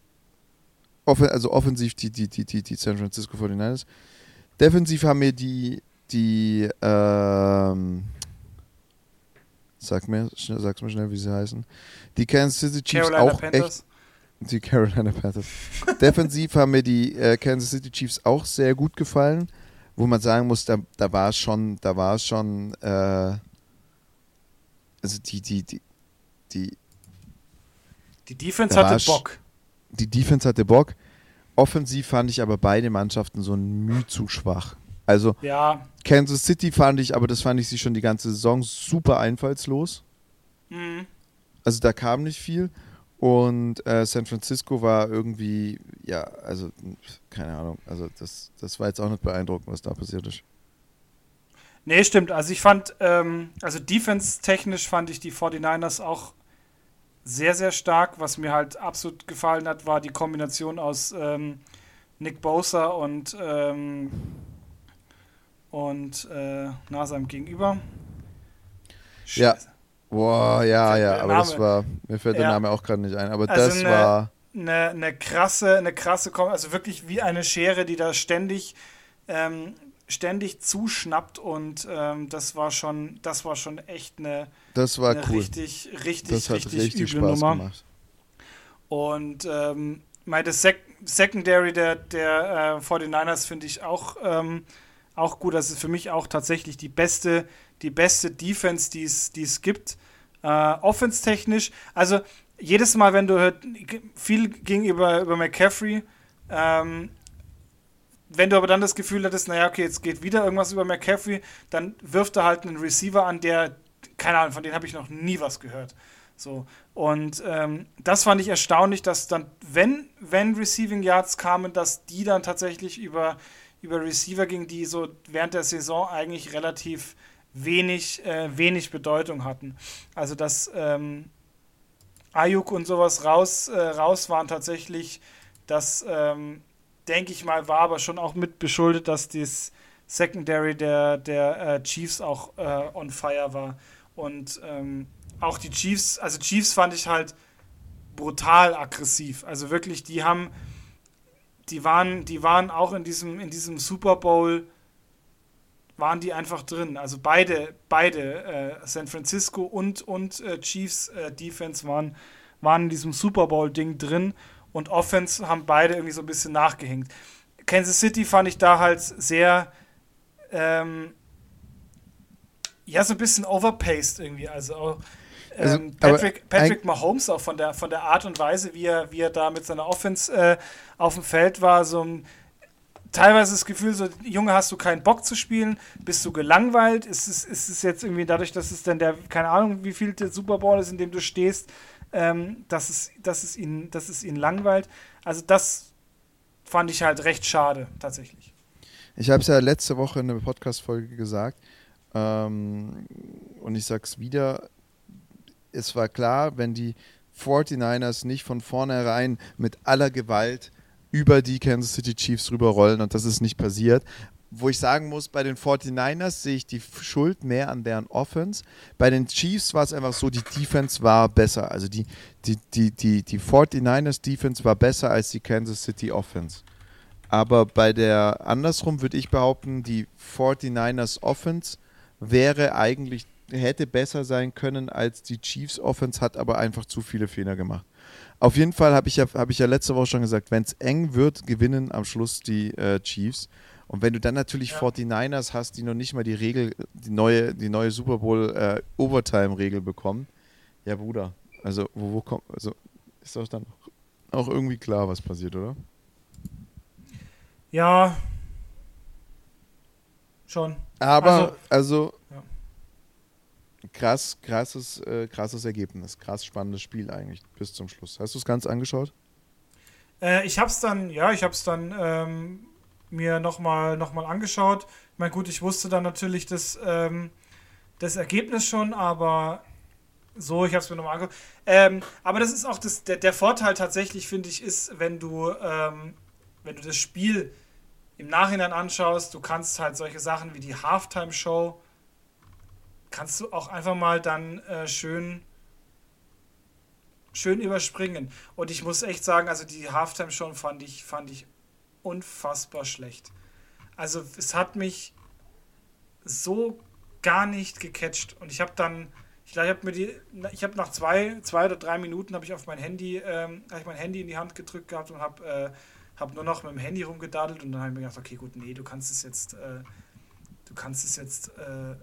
off also offensiv die, die, die, die, die San Francisco 49ers. Defensiv haben wir die, die, ähm, sag mir, sag's mir schnell, wie sie heißen. Die Kansas City Chiefs Carolina auch Panthers. echt die Carolina Panthers. Defensiv haben mir die äh, Kansas City Chiefs auch sehr gut gefallen, wo man sagen muss, da, da war es schon, da war es schon, äh, also die, die, die, die, die Defense hatte Bock. Die Defense hatte Bock. Offensiv fand ich aber beide Mannschaften so ein Mühe zu schwach. Also ja. Kansas City fand ich, aber das fand ich sie schon die ganze Saison super einfallslos. Mhm. Also da kam nicht viel. Und äh, San Francisco war irgendwie, ja, also keine Ahnung, also das, das war jetzt auch nicht beeindruckend, was da passiert ist. Nee, stimmt. Also ich fand, ähm, also defense-technisch fand ich die 49ers auch sehr, sehr stark. Was mir halt absolut gefallen hat, war die Kombination aus ähm, Nick Bosa und, ähm, und äh, na, seinem Gegenüber. Scheiße. Ja. Boah, ja, ja, aber das war, mir fällt ja. der Name auch gerade nicht ein, aber also das eine, war. Eine, eine krasse, eine krasse, also wirklich wie eine Schere, die da ständig, ähm, ständig zuschnappt und ähm, das war schon, das war schon echt eine, das war eine cool. richtig, richtig, das hat richtig, richtig Spaß Nummer. Gemacht. Und ähm, meine Sek Secondary der, der äh, 49ers finde ich auch, ähm, auch gut. Das ist für mich auch tatsächlich die beste die beste Defense, die es gibt. Äh, Offense-technisch, also jedes Mal, wenn du hört, viel ging über, über McCaffrey, ähm, wenn du aber dann das Gefühl hattest, naja, okay, jetzt geht wieder irgendwas über McCaffrey, dann wirft er halt einen Receiver an, der, keine Ahnung, von dem habe ich noch nie was gehört. So. Und ähm, das fand ich erstaunlich, dass dann, wenn, wenn Receiving Yards kamen, dass die dann tatsächlich über, über Receiver gingen, die so während der Saison eigentlich relativ wenig, äh, wenig Bedeutung hatten. Also dass ähm, Ayuk und sowas raus, äh, raus waren tatsächlich, das ähm, denke ich mal, war aber schon auch mit beschuldet, dass das Secondary der, der äh, Chiefs auch äh, on fire war. Und ähm, auch die Chiefs, also Chiefs fand ich halt brutal aggressiv. Also wirklich, die haben, die waren, die waren auch in diesem, in diesem Super Bowl waren die einfach drin. Also beide, beide, äh, San Francisco und, und äh, Chiefs äh, Defense waren, waren in diesem Super Bowl-Ding drin und Offense haben beide irgendwie so ein bisschen nachgehängt. Kansas City fand ich da halt sehr, ähm, ja, so ein bisschen overpaced irgendwie. Also, also ähm, Patrick, Patrick Mahomes auch von der, von der Art und Weise, wie er, wie er da mit seiner Offense äh, auf dem Feld war, so ein teilweise das Gefühl, so, Junge, hast du keinen Bock zu spielen? Bist du gelangweilt? Ist es, ist es jetzt irgendwie dadurch, dass es dann der, keine Ahnung, wie viel der Super Bowl ist, in dem du stehst, ähm, dass, es, dass, es ihn, dass es ihn langweilt? Also, das fand ich halt recht schade, tatsächlich. Ich habe es ja letzte Woche in einer Podcast-Folge gesagt. Ähm, und ich sag's wieder, es war klar, wenn die 49ers nicht von vornherein mit aller Gewalt über die Kansas City Chiefs rüberrollen und das ist nicht passiert. Wo ich sagen muss, bei den 49ers sehe ich die Schuld mehr an deren Offense. Bei den Chiefs war es einfach so, die Defense war besser. Also die, die, die, die, die 49ers Defense war besser als die Kansas City Offense. Aber bei der, andersrum würde ich behaupten, die 49ers Offense wäre eigentlich, hätte besser sein können als die Chiefs Offense, hat aber einfach zu viele Fehler gemacht. Auf jeden Fall habe ich, ja, hab ich ja letzte Woche schon gesagt, wenn es eng wird, gewinnen am Schluss die äh, Chiefs. Und wenn du dann natürlich ja. 49ers hast, die noch nicht mal die Regel, die neue, die neue Super Bowl äh, Overtime-Regel bekommen, ja Bruder, also wo, wo kommt, also ist doch dann auch irgendwie klar, was passiert, oder? Ja. Schon. Aber, also, also ja. Krass, krasses, äh, krasses Ergebnis. Krass spannendes Spiel eigentlich bis zum Schluss. Hast du es ganz angeschaut? Äh, ich hab's dann, ja, ich hab's dann ähm, mir nochmal noch mal angeschaut. Ich meine, gut, ich wusste dann natürlich das, ähm, das Ergebnis schon, aber so, ich habe es mir nochmal angeschaut. Ähm, aber das ist auch das, der, der Vorteil tatsächlich, finde ich, ist, wenn du, ähm, wenn du das Spiel im Nachhinein anschaust, du kannst halt solche Sachen wie die Halftime-Show, kannst du auch einfach mal dann äh, schön, schön überspringen. Und ich muss echt sagen, also die Halftime-Show fand ich, fand ich unfassbar schlecht. Also es hat mich so gar nicht gecatcht. Und ich habe dann, ich glaube, ich habe mir die, ich habe nach zwei, zwei oder drei Minuten habe ich auf mein Handy, ähm, habe ich mein Handy in die Hand gedrückt gehabt und habe äh, habe nur noch mit dem Handy rumgedaddelt und dann habe ich mir gedacht, okay, gut, nee, du kannst es jetzt, äh, du kannst es jetzt äh,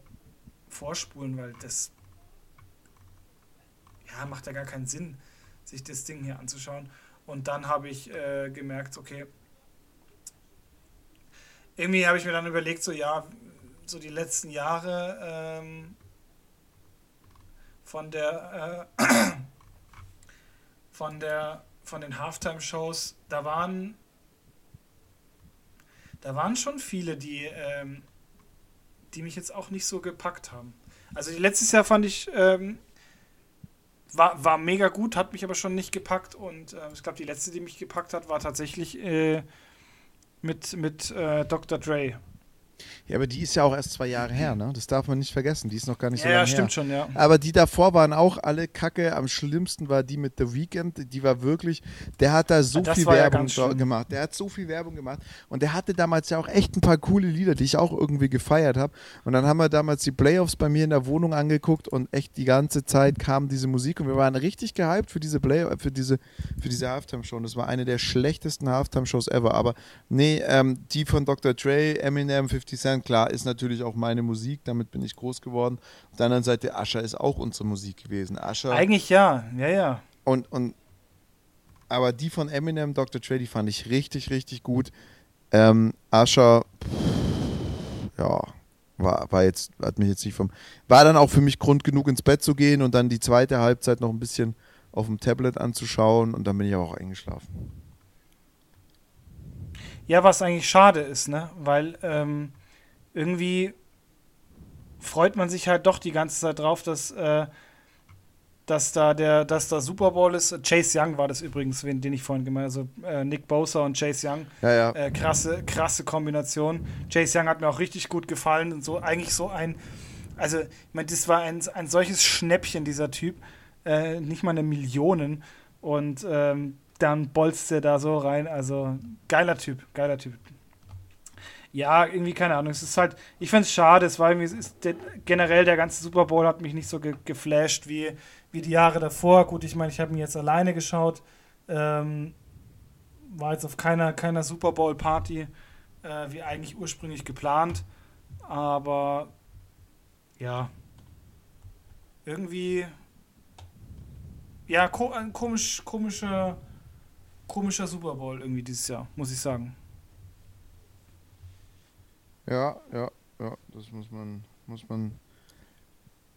vorspulen, weil das ja, macht ja gar keinen Sinn, sich das Ding hier anzuschauen. Und dann habe ich äh, gemerkt, okay, irgendwie habe ich mir dann überlegt, so ja, so die letzten Jahre ähm, von der äh, von der von den Halftime-Shows, da waren da waren schon viele, die, ähm, die mich jetzt auch nicht so gepackt haben. Also letztes Jahr fand ich, ähm, war, war mega gut, hat mich aber schon nicht gepackt und äh, ich glaube, die letzte, die mich gepackt hat, war tatsächlich äh, mit, mit äh, Dr. Dre. Ja, aber die ist ja auch erst zwei Jahre her, ne? Das darf man nicht vergessen. Die ist noch gar nicht so ja, lange ja, stimmt her. schon, ja. Aber die davor waren auch alle kacke. Am schlimmsten war die mit The Weeknd. Die war wirklich, der hat da so viel Werbung ja gemacht. Der hat so viel Werbung gemacht. Und der hatte damals ja auch echt ein paar coole Lieder, die ich auch irgendwie gefeiert habe. Und dann haben wir damals die Playoffs bei mir in der Wohnung angeguckt und echt die ganze Zeit kam diese Musik und wir waren richtig gehypt für diese Play für diese, für diese Halftime-Show. Und das war eine der schlechtesten Halftime-Shows ever. Aber nee, ähm, die von Dr. Dre, Eminem, 50 Cent, klar, ist natürlich auch meine Musik, damit bin ich groß geworden. Auf der anderen Seite, Ascher ist auch unsere Musik gewesen. Ascher. Eigentlich ja, ja, ja. Und, und aber die von Eminem, Dr. Dre, die fand ich richtig, richtig gut. Ähm, Ascher, ja, war, war jetzt, hat mich jetzt nicht vom. War dann auch für mich Grund genug, ins Bett zu gehen und dann die zweite Halbzeit noch ein bisschen auf dem Tablet anzuschauen und dann bin ich auch eingeschlafen. Ja, was eigentlich schade ist, ne? Weil ähm, irgendwie freut man sich halt doch die ganze Zeit drauf, dass, äh, dass da der, dass da Super Bowl ist. Chase Young war das übrigens, den ich vorhin gemeint habe. Also äh, Nick Bosa und Chase Young. Ja, ja. Äh, krasse, krasse Kombination. Chase Young hat mir auch richtig gut gefallen und so eigentlich so ein, also ich meine, das war ein, ein solches Schnäppchen, dieser Typ. Äh, nicht mal eine Million. Und ähm, dann bolzt er da so rein. Also geiler Typ, geiler Typ ja, irgendwie keine Ahnung. Es ist halt, ich finde es schade. Es war irgendwie, es der, generell der ganze Super Bowl hat mich nicht so ge geflasht wie, wie die Jahre davor. Gut, ich meine, ich habe ihn jetzt alleine geschaut. Ähm, war jetzt auf keiner, keiner Super Bowl Party, äh, wie eigentlich ursprünglich geplant. Aber ja, irgendwie, ja, ko ein komisch, komischer, komischer Super Bowl irgendwie dieses Jahr, muss ich sagen. Ja, ja, ja, das muss man, muss man.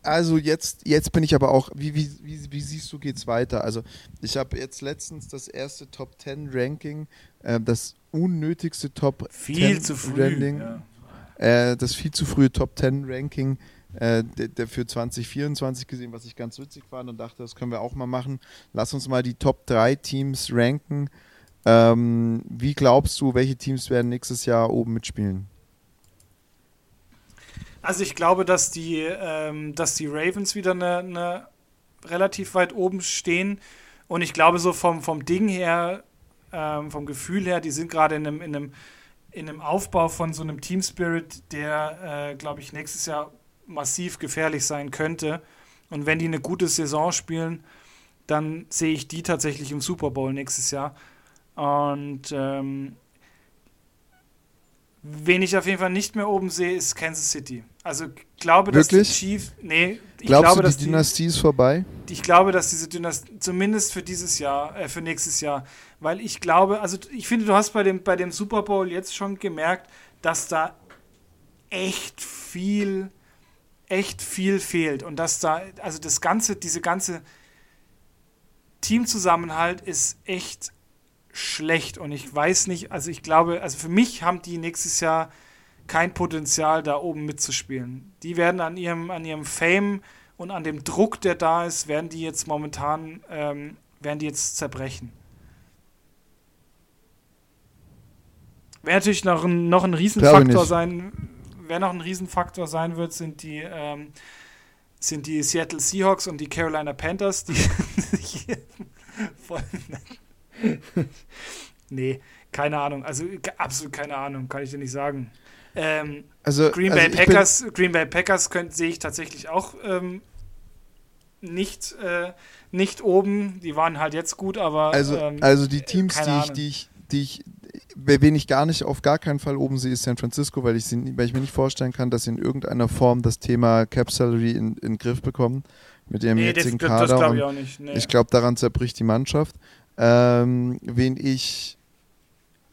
Also jetzt, jetzt bin ich aber auch, wie, wie, wie, wie siehst du, geht's weiter? Also ich habe jetzt letztens das erste Top 10 Ranking, äh, das unnötigste Top Viel 10 zu früh, Ranking. Ja. äh, das viel zu frühe Top 10 Ranking äh, für 2024 gesehen, was ich ganz witzig fand und dachte, das können wir auch mal machen. Lass uns mal die Top 3 Teams ranken. Ähm, wie glaubst du, welche Teams werden nächstes Jahr oben mitspielen? Also ich glaube, dass die, ähm, dass die Ravens wieder eine, eine relativ weit oben stehen. Und ich glaube, so vom, vom Ding her, ähm, vom Gefühl her, die sind gerade in einem, in, einem, in einem Aufbau von so einem Team Spirit, der, äh, glaube ich, nächstes Jahr massiv gefährlich sein könnte. Und wenn die eine gute Saison spielen, dann sehe ich die tatsächlich im Super Bowl nächstes Jahr. Und ähm, wen ich auf jeden Fall nicht mehr oben sehe, ist Kansas City. Also glaube, dass Wirklich? die Chiefs. Nee, ich Glaubst glaube, du, dass die Dynastie ist vorbei? Ich glaube, dass diese Dynastie, zumindest für dieses Jahr, äh, für nächstes Jahr, weil ich glaube, also ich finde, du hast bei dem, bei dem Super Bowl jetzt schon gemerkt, dass da echt viel, echt viel fehlt und dass da, also das ganze, diese ganze Teamzusammenhalt ist echt schlecht und ich weiß nicht, also ich glaube, also für mich haben die nächstes Jahr kein Potenzial, da oben mitzuspielen. Die werden an ihrem, an ihrem Fame und an dem Druck, der da ist, werden die jetzt momentan, ähm, werden die jetzt zerbrechen. Wer natürlich noch ein, noch ein Riesenfaktor sein, wer noch ein Riesenfaktor sein wird, sind die, ähm, sind die Seattle Seahawks und die Carolina Panthers, die voll nee, keine Ahnung. Also absolut keine Ahnung, kann ich dir nicht sagen. Ähm, also, Green, Bay also Packers, Green Bay Packers sehe ich tatsächlich auch ähm, nicht, äh, nicht oben. Die waren halt jetzt gut, aber. Also, ähm, also die Teams, die ich, die ich, die ich, wen ich gar nicht auf gar keinen Fall oben sehe, ist San Francisco, weil ich, sie, weil ich mir nicht vorstellen kann, dass sie in irgendeiner Form das Thema Cap Salary in, in den Griff bekommen mit ihrem nee, jetzigen das, Kader. Das glaube ich auch nicht. Nee. Ich glaube, daran zerbricht die Mannschaft. Ähm, wen ich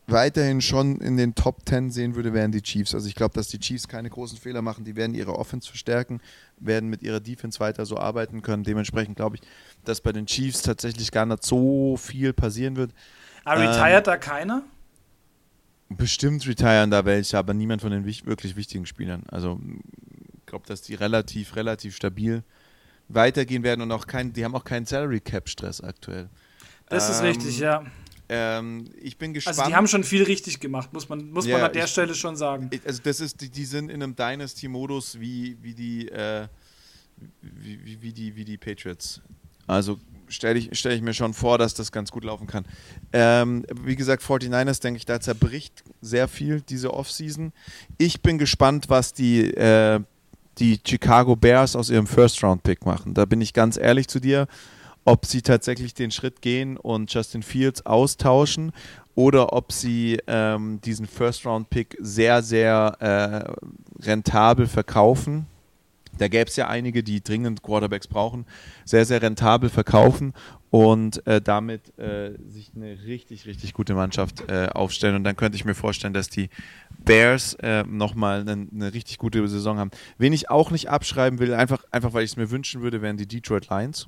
weiterhin schon in den Top 10 sehen würde, wären die Chiefs. Also ich glaube, dass die Chiefs keine großen Fehler machen. Die werden ihre Offense verstärken, werden mit ihrer Defense weiter so arbeiten können. Dementsprechend glaube ich, dass bei den Chiefs tatsächlich gar nicht so viel passieren wird. Aber ähm, retired da keiner? Bestimmt retiren da welche, aber niemand von den wirklich wichtigen Spielern. Also ich glaube, dass die relativ, relativ stabil weitergehen werden und auch kein, die haben auch keinen Salary Cap Stress aktuell. Das ist richtig, ja. Ähm, ich bin gespannt. Also die haben schon viel richtig gemacht, muss man, muss ja, man an der ich, Stelle schon sagen. Also das ist, die, die sind in einem Dynasty-Modus wie, wie die äh, wie, wie, wie, die, wie die Patriots. Also stelle ich, stell ich mir schon vor, dass das ganz gut laufen kann. Ähm, wie gesagt, 49ers, denke ich, da zerbricht sehr viel diese Offseason. Ich bin gespannt, was die, äh, die Chicago Bears aus ihrem First-Round-Pick machen. Da bin ich ganz ehrlich zu dir ob sie tatsächlich den Schritt gehen und Justin Fields austauschen oder ob sie ähm, diesen First-Round-Pick sehr, sehr äh, rentabel verkaufen. Da gäbe es ja einige, die dringend Quarterbacks brauchen, sehr, sehr rentabel verkaufen und äh, damit äh, sich eine richtig, richtig gute Mannschaft äh, aufstellen. Und dann könnte ich mir vorstellen, dass die Bears äh, nochmal eine, eine richtig gute Saison haben. Wen ich auch nicht abschreiben will, einfach, einfach weil ich es mir wünschen würde, wären die Detroit Lions.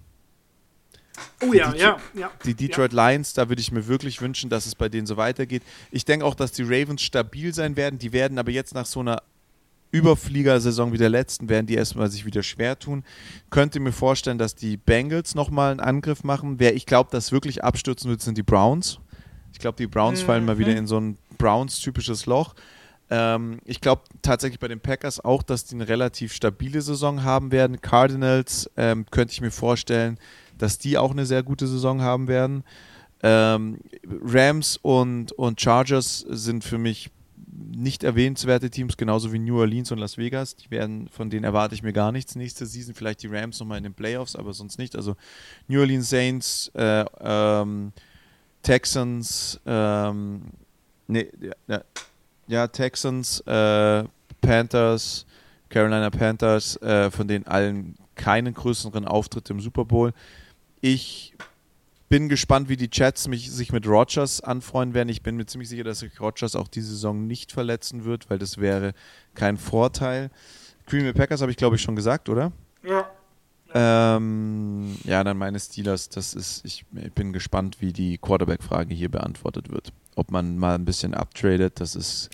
Oh ja, die, ja, ja. Die Detroit ja. Lions, da würde ich mir wirklich wünschen, dass es bei denen so weitergeht. Ich denke auch, dass die Ravens stabil sein werden. Die werden aber jetzt nach so einer Überfliegersaison wie der letzten, werden die erstmal sich wieder schwer tun. Könnte mir vorstellen, dass die Bengals nochmal einen Angriff machen. Wer ich glaube, das wirklich abstürzen wird, sind die Browns. Ich glaube, die Browns mhm. fallen mal wieder in so ein Browns-typisches Loch. Ähm, ich glaube tatsächlich bei den Packers auch, dass die eine relativ stabile Saison haben werden. Cardinals ähm, könnte ich mir vorstellen, dass die auch eine sehr gute Saison haben werden. Ähm, Rams und, und Chargers sind für mich nicht erwähnenswerte Teams, genauso wie New Orleans und Las Vegas. Die werden, von denen erwarte ich mir gar nichts nächste Season. Vielleicht die Rams nochmal in den Playoffs, aber sonst nicht. Also New Orleans Saints, äh, ähm, Texans, ähm, nee, ja, ja Texans, äh, Panthers, Carolina Panthers, äh, von denen allen keinen größeren Auftritt im Super Bowl. Ich bin gespannt, wie die Chats mich, sich mit Rogers anfreuen werden. Ich bin mir ziemlich sicher, dass sich Rogers auch diese Saison nicht verletzen wird, weil das wäre kein Vorteil. Green Bay Packers habe ich, glaube ich, schon gesagt, oder? Ja. Ähm, ja, dann meine Steelers. Das ist, ich, ich bin gespannt, wie die Quarterback-Frage hier beantwortet wird. Ob man mal ein bisschen uptradet, das ist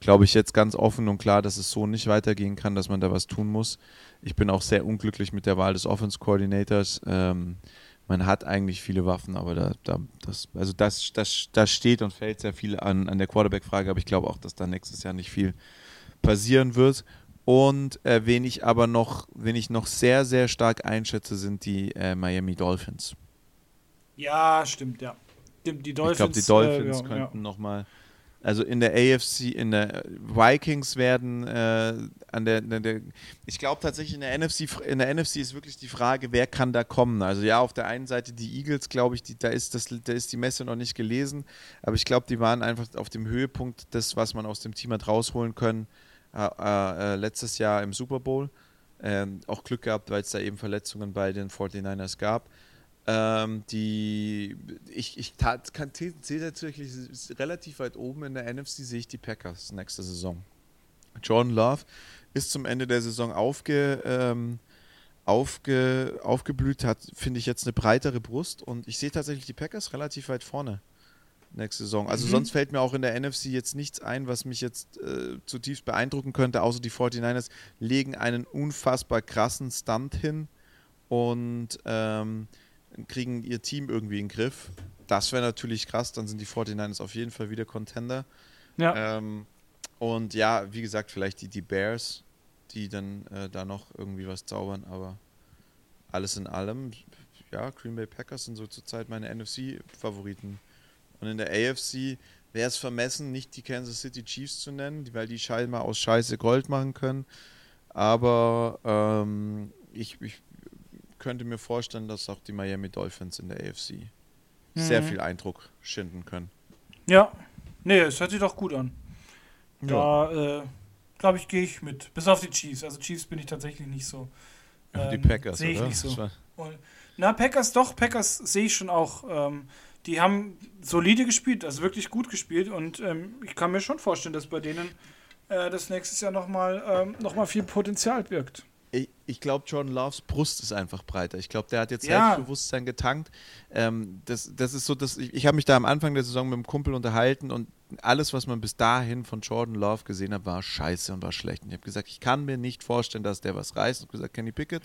glaube ich jetzt ganz offen und klar, dass es so nicht weitergehen kann, dass man da was tun muss. Ich bin auch sehr unglücklich mit der Wahl des Offense Coordinators. Ähm, man hat eigentlich viele Waffen, aber da, da das, also das, das, das steht und fällt sehr viel an, an der Quarterback-Frage, aber ich glaube auch, dass da nächstes Jahr nicht viel passieren wird. Und äh, wen ich aber noch, wen ich noch sehr, sehr stark einschätze, sind die äh, Miami Dolphins. Ja, stimmt, ja. Die, die Dolphins, ich glaube, die Dolphins äh, ja, könnten ja. nochmal also in der AFC, in der Vikings werden äh, an der, der, ich glaube tatsächlich in der NFC, in der NFC ist wirklich die Frage, wer kann da kommen. Also ja, auf der einen Seite die Eagles, glaube ich, die, da ist das, da ist die Messe noch nicht gelesen, aber ich glaube, die waren einfach auf dem Höhepunkt des, was man aus dem Team hat rausholen können, äh, äh, letztes Jahr im Super Bowl. Ähm, auch Glück gehabt, weil es da eben Verletzungen bei den 49ers gab. Ähm, die, ich, ich sehe tatsächlich relativ weit oben in der NFC, sehe ich die Packers nächste Saison. Jordan Love ist zum Ende der Saison aufge, ähm, aufge, aufgeblüht, hat, finde ich, jetzt eine breitere Brust und ich sehe tatsächlich die Packers relativ weit vorne nächste Saison. Also mhm. sonst fällt mir auch in der NFC jetzt nichts ein, was mich jetzt äh, zutiefst beeindrucken könnte, außer die 49ers legen einen unfassbar krassen Stunt hin und ähm, kriegen ihr Team irgendwie in den Griff. Das wäre natürlich krass, dann sind die 49ers auf jeden Fall wieder Contender. Ja. Ähm, und ja, wie gesagt, vielleicht die, die Bears, die dann äh, da noch irgendwie was zaubern, aber alles in allem, ja, Green Bay Packers sind so zurzeit meine NFC-Favoriten. Und in der AFC wäre es vermessen, nicht die Kansas City Chiefs zu nennen, weil die scheinbar aus Scheiße Gold machen können. Aber ähm, ich, ich könnte mir vorstellen, dass auch die Miami Dolphins in der AFC mhm. sehr viel Eindruck schinden können. Ja, nee, es hört sich doch gut an. Da, ja. äh, glaube ich, gehe ich mit. Bis auf die Chiefs. Also Chiefs bin ich tatsächlich nicht so. Ähm, die Packers, Sehe ich oder? nicht so. na, Packers doch, Packers sehe ich schon auch. Ähm, die haben solide gespielt, also wirklich gut gespielt und ähm, ich kann mir schon vorstellen, dass bei denen äh, das nächstes Jahr nochmal ähm, noch viel Potenzial wirkt ich, ich glaube, Jordan Loves Brust ist einfach breiter. Ich glaube, der hat jetzt ja. Selbstbewusstsein getankt. Ähm, das, das ist so, dass ich, ich habe mich da am Anfang der Saison mit einem Kumpel unterhalten und alles, was man bis dahin von Jordan Love gesehen hat, war scheiße und war schlecht. Und ich habe gesagt, ich kann mir nicht vorstellen, dass der was reißt. Ich habe gesagt, Kenny Pickett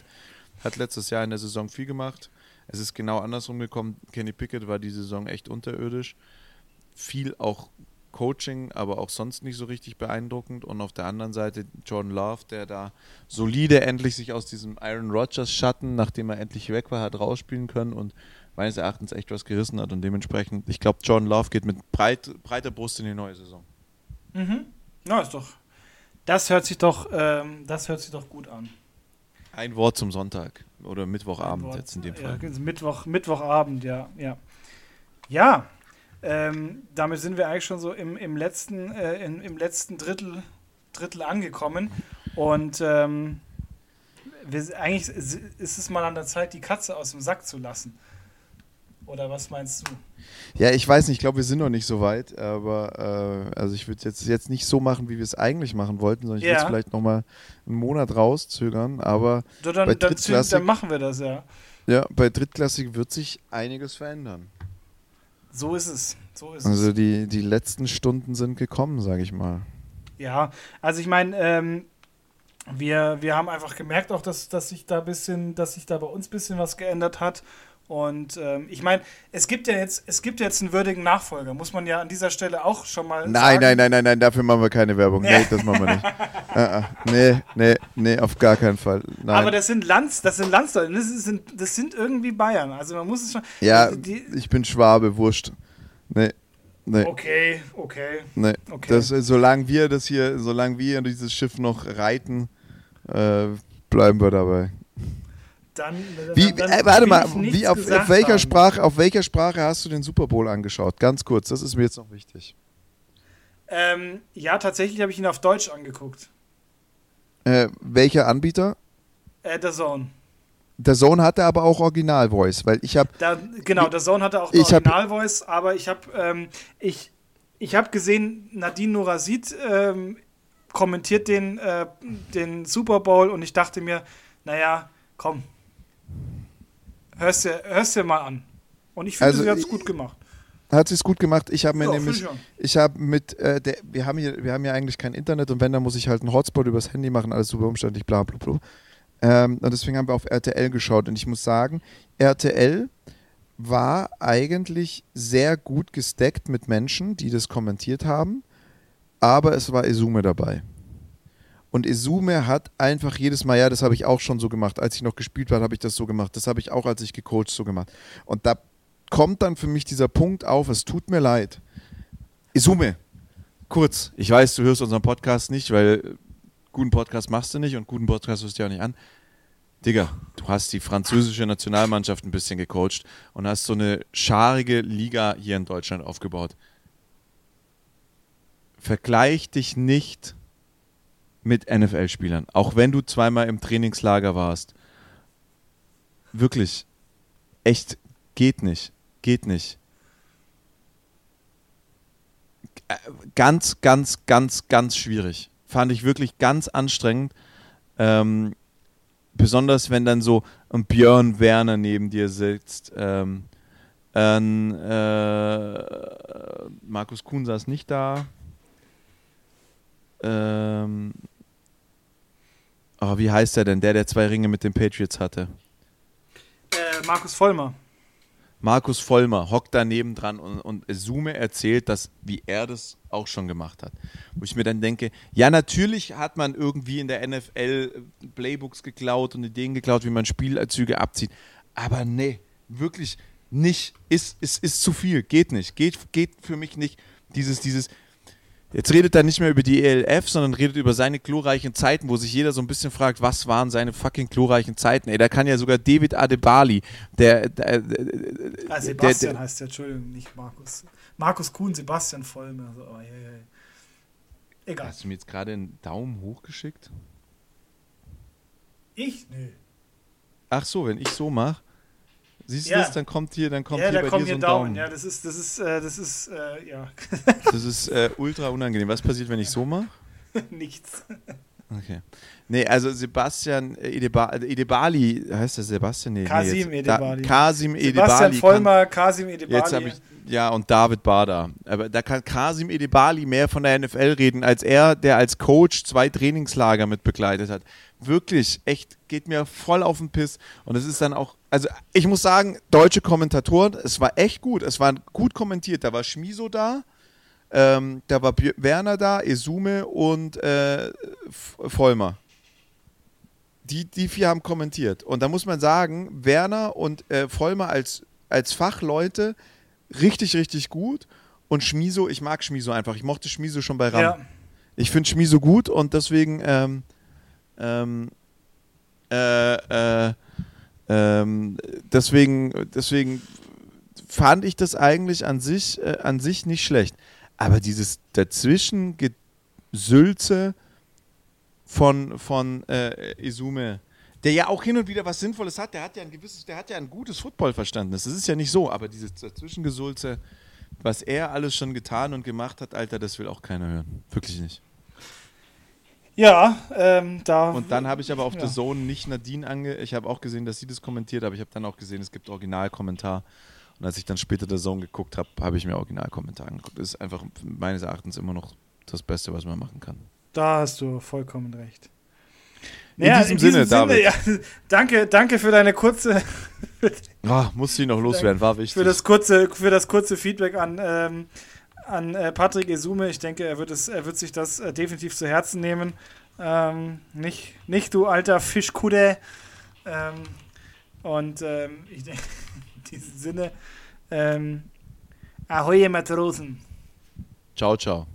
hat letztes Jahr in der Saison viel gemacht. Es ist genau andersrum gekommen. Kenny Pickett war die Saison echt unterirdisch. Viel auch Coaching, aber auch sonst nicht so richtig beeindruckend. Und auf der anderen Seite Jordan Love, der da solide endlich sich aus diesem Aaron Rodgers Schatten, nachdem er endlich weg war, hat rausspielen können und meines Erachtens echt was gerissen hat. Und dementsprechend, ich glaube, Jordan Love geht mit breit, breiter Brust in die neue Saison. Mhm. Na, ist doch. Das hört sich doch, ähm, das hört sich doch gut an. Ein Wort zum Sonntag oder Mittwochabend jetzt in dem Fall. Ja, Mittwoch, Mittwochabend, ja, ja. Ja, ähm, damit sind wir eigentlich schon so im, im, letzten, äh, in, im letzten Drittel, Drittel angekommen. Und ähm, wir, eigentlich ist es mal an der Zeit, die Katze aus dem Sack zu lassen. Oder was meinst du? Ja, ich weiß nicht, ich glaube, wir sind noch nicht so weit, aber äh, also ich würde jetzt, jetzt nicht so machen, wie wir es eigentlich machen wollten, sondern ich ja. würde es vielleicht nochmal einen Monat rauszögern, aber dann, bei dann, dann machen wir das, ja. Ja, bei Drittklassik wird sich einiges verändern. So ist es. So ist also es. Die, die letzten Stunden sind gekommen, sage ich mal. Ja, also ich meine, ähm, wir, wir haben einfach gemerkt auch, dass, dass sich da bisschen, dass sich da bei uns ein bisschen was geändert hat. Und ähm, ich meine, es gibt ja jetzt, es gibt jetzt einen würdigen Nachfolger, muss man ja an dieser Stelle auch schon mal nein, sagen. Nein, nein, nein, nein, dafür machen wir keine Werbung. Nee, das machen wir nicht. uh, nee, nee, nee, auf gar keinen Fall. Nein. Aber das sind Lanz, das sind Landsleute, das sind, das sind irgendwie Bayern. Also man muss es schon. Ja, also die, ich bin Schwabe, wurscht. Nee. Nee. Okay, okay. Nee. okay. Das, solange wir das hier, solange wir dieses Schiff noch reiten, äh, bleiben wir dabei. Dann, wie, dann äh, warte mal, wie, auf, auf, welcher Sprache, auf welcher Sprache hast du den Super Bowl angeschaut? Ganz kurz, das ist mir jetzt noch wichtig. Ähm, ja, tatsächlich habe ich ihn auf Deutsch angeguckt. Äh, welcher Anbieter? Äh, der Zone. Der Zone hatte aber auch Original-Voice, weil ich habe. Genau, der Zone hatte auch Original-Voice, aber ich habe ähm, ich, ich hab gesehen, Nadine Norazit ähm, kommentiert den, äh, den Super Bowl und ich dachte mir, naja, komm, hörst dir, hörst dir mal an. Und ich finde, also, sie hat es gut gemacht. hat sie es gut gemacht. Ich habe mir ja, nämlich, ich habe mit, äh, der, wir haben hier, wir haben ja eigentlich kein Internet und wenn, dann muss ich halt einen Hotspot übers Handy machen, alles super umständlich, bla bla bla. Ähm, und deswegen haben wir auf RTL geschaut und ich muss sagen, RTL war eigentlich sehr gut gesteckt mit Menschen, die das kommentiert haben, aber es war Esume dabei. Und Esume hat einfach jedes Mal, ja, das habe ich auch schon so gemacht. Als ich noch gespielt habe, habe ich das so gemacht. Das habe ich auch, als ich gecoacht so gemacht. Und da kommt dann für mich dieser Punkt auf, es tut mir leid. Isume, kurz, ich weiß, du hörst unseren Podcast nicht, weil guten Podcast machst du nicht und guten Podcast hörst du ja auch nicht an. Digga, du hast die französische Nationalmannschaft ein bisschen gecoacht und hast so eine scharige Liga hier in Deutschland aufgebaut. Vergleich dich nicht mit NFL-Spielern, auch wenn du zweimal im Trainingslager warst. Wirklich, echt, geht nicht. Geht nicht. Äh, ganz, ganz, ganz, ganz schwierig. Fand ich wirklich ganz anstrengend. Ähm, besonders wenn dann so ein Björn Werner neben dir sitzt. Ähm, ein, äh, Markus Kuhn saß nicht da. Ähm, oh, wie heißt der denn? Der, der zwei Ringe mit den Patriots hatte. Äh, Markus Vollmer. Markus Vollmer hockt daneben dran und, und Sume erzählt, dass, wie er das auch schon gemacht hat. Wo ich mir dann denke, ja, natürlich hat man irgendwie in der NFL Playbooks geklaut und Ideen geklaut, wie man Spielzüge abzieht. Aber nee, wirklich nicht. Ist, ist, ist zu viel. Geht nicht. Geht, geht für mich nicht. Dieses, dieses, Jetzt redet er nicht mehr über die ELF, sondern redet über seine glorreichen Zeiten, wo sich jeder so ein bisschen fragt, was waren seine fucking glorreichen Zeiten? Ey, da kann ja sogar David Adebali, der. der, der ah, Sebastian der, heißt der, Entschuldigung, nicht Markus. Markus Kuhn, Sebastian Vollmer. Also, oh, hey, hey. Egal. Hast du mir jetzt gerade einen Daumen hoch geschickt? Ich? Nö. Ach so, wenn ich so mache. Siehst du ja. das? Dann kommt hier, dann kommt ja, hier bei dir so ein Daumen. Daumen. Ja, das ist, das ist, äh, das ist, äh, ja. das ist äh, ultra unangenehm. Was passiert, wenn ich so mache? Nichts. Okay. Nee, also Sebastian äh, Edeba Edebali, heißt der Sebastian? Nee, Kasim nee, Edebali. Da, Kasim Edebali. Sebastian Vollmer, Kasim Edebali. Jetzt habe ich, ja, und David Bader. Aber da kann Kasim Edebali mehr von der NFL reden, als er, der als Coach zwei Trainingslager mit begleitet hat. Wirklich, echt, geht mir voll auf den Piss. Und es ist dann auch also ich muss sagen, deutsche Kommentatoren, es war echt gut. Es war gut kommentiert. Da war Schmiso da, ähm, da war Werner da, Esume und äh, Vollmer. Die, die vier haben kommentiert. Und da muss man sagen, Werner und äh, Vollmer als, als Fachleute richtig, richtig gut. Und Schmiso, ich mag Schmiso einfach. Ich mochte Schmiso schon bei Ram. Ja. Ich finde Schmiso gut und deswegen ähm, ähm, äh, äh, ähm, deswegen, deswegen fand ich das eigentlich an sich, äh, an sich nicht schlecht. Aber dieses dazwischen Gesülze von, von äh, Isume, der ja auch hin und wieder was Sinnvolles hat, der hat ja ein gewisses, der hat ja ein gutes Footballverständnis. Das ist ja nicht so, aber dieses Dazwischengesülze, was er alles schon getan und gemacht hat, Alter, das will auch keiner hören. Wirklich nicht. Ja, ähm, da. Und dann habe ich aber auf ja. The Zone nicht Nadine ange. Ich habe auch gesehen, dass sie das kommentiert, aber ich habe dann auch gesehen, es gibt Originalkommentar. Und als ich dann später The Zone geguckt habe, habe ich mir Originalkommentar angeguckt. Das ist einfach meines Erachtens immer noch das Beste, was man machen kann. Da hast du vollkommen recht. In naja, diesem, in Sinne, diesem Sinne, ja, danke, danke für deine kurze. oh, musste ich noch loswerden, war wichtig. Für das kurze, für das kurze Feedback an ähm, an äh, Patrick Esume. Ich denke, er wird, es, er wird sich das äh, definitiv zu Herzen nehmen. Ähm, nicht, nicht du alter Fischkude. Ähm, und ähm, ich denke, in diesem Sinne, ähm, Ahoi Matrosen. Ciao, ciao.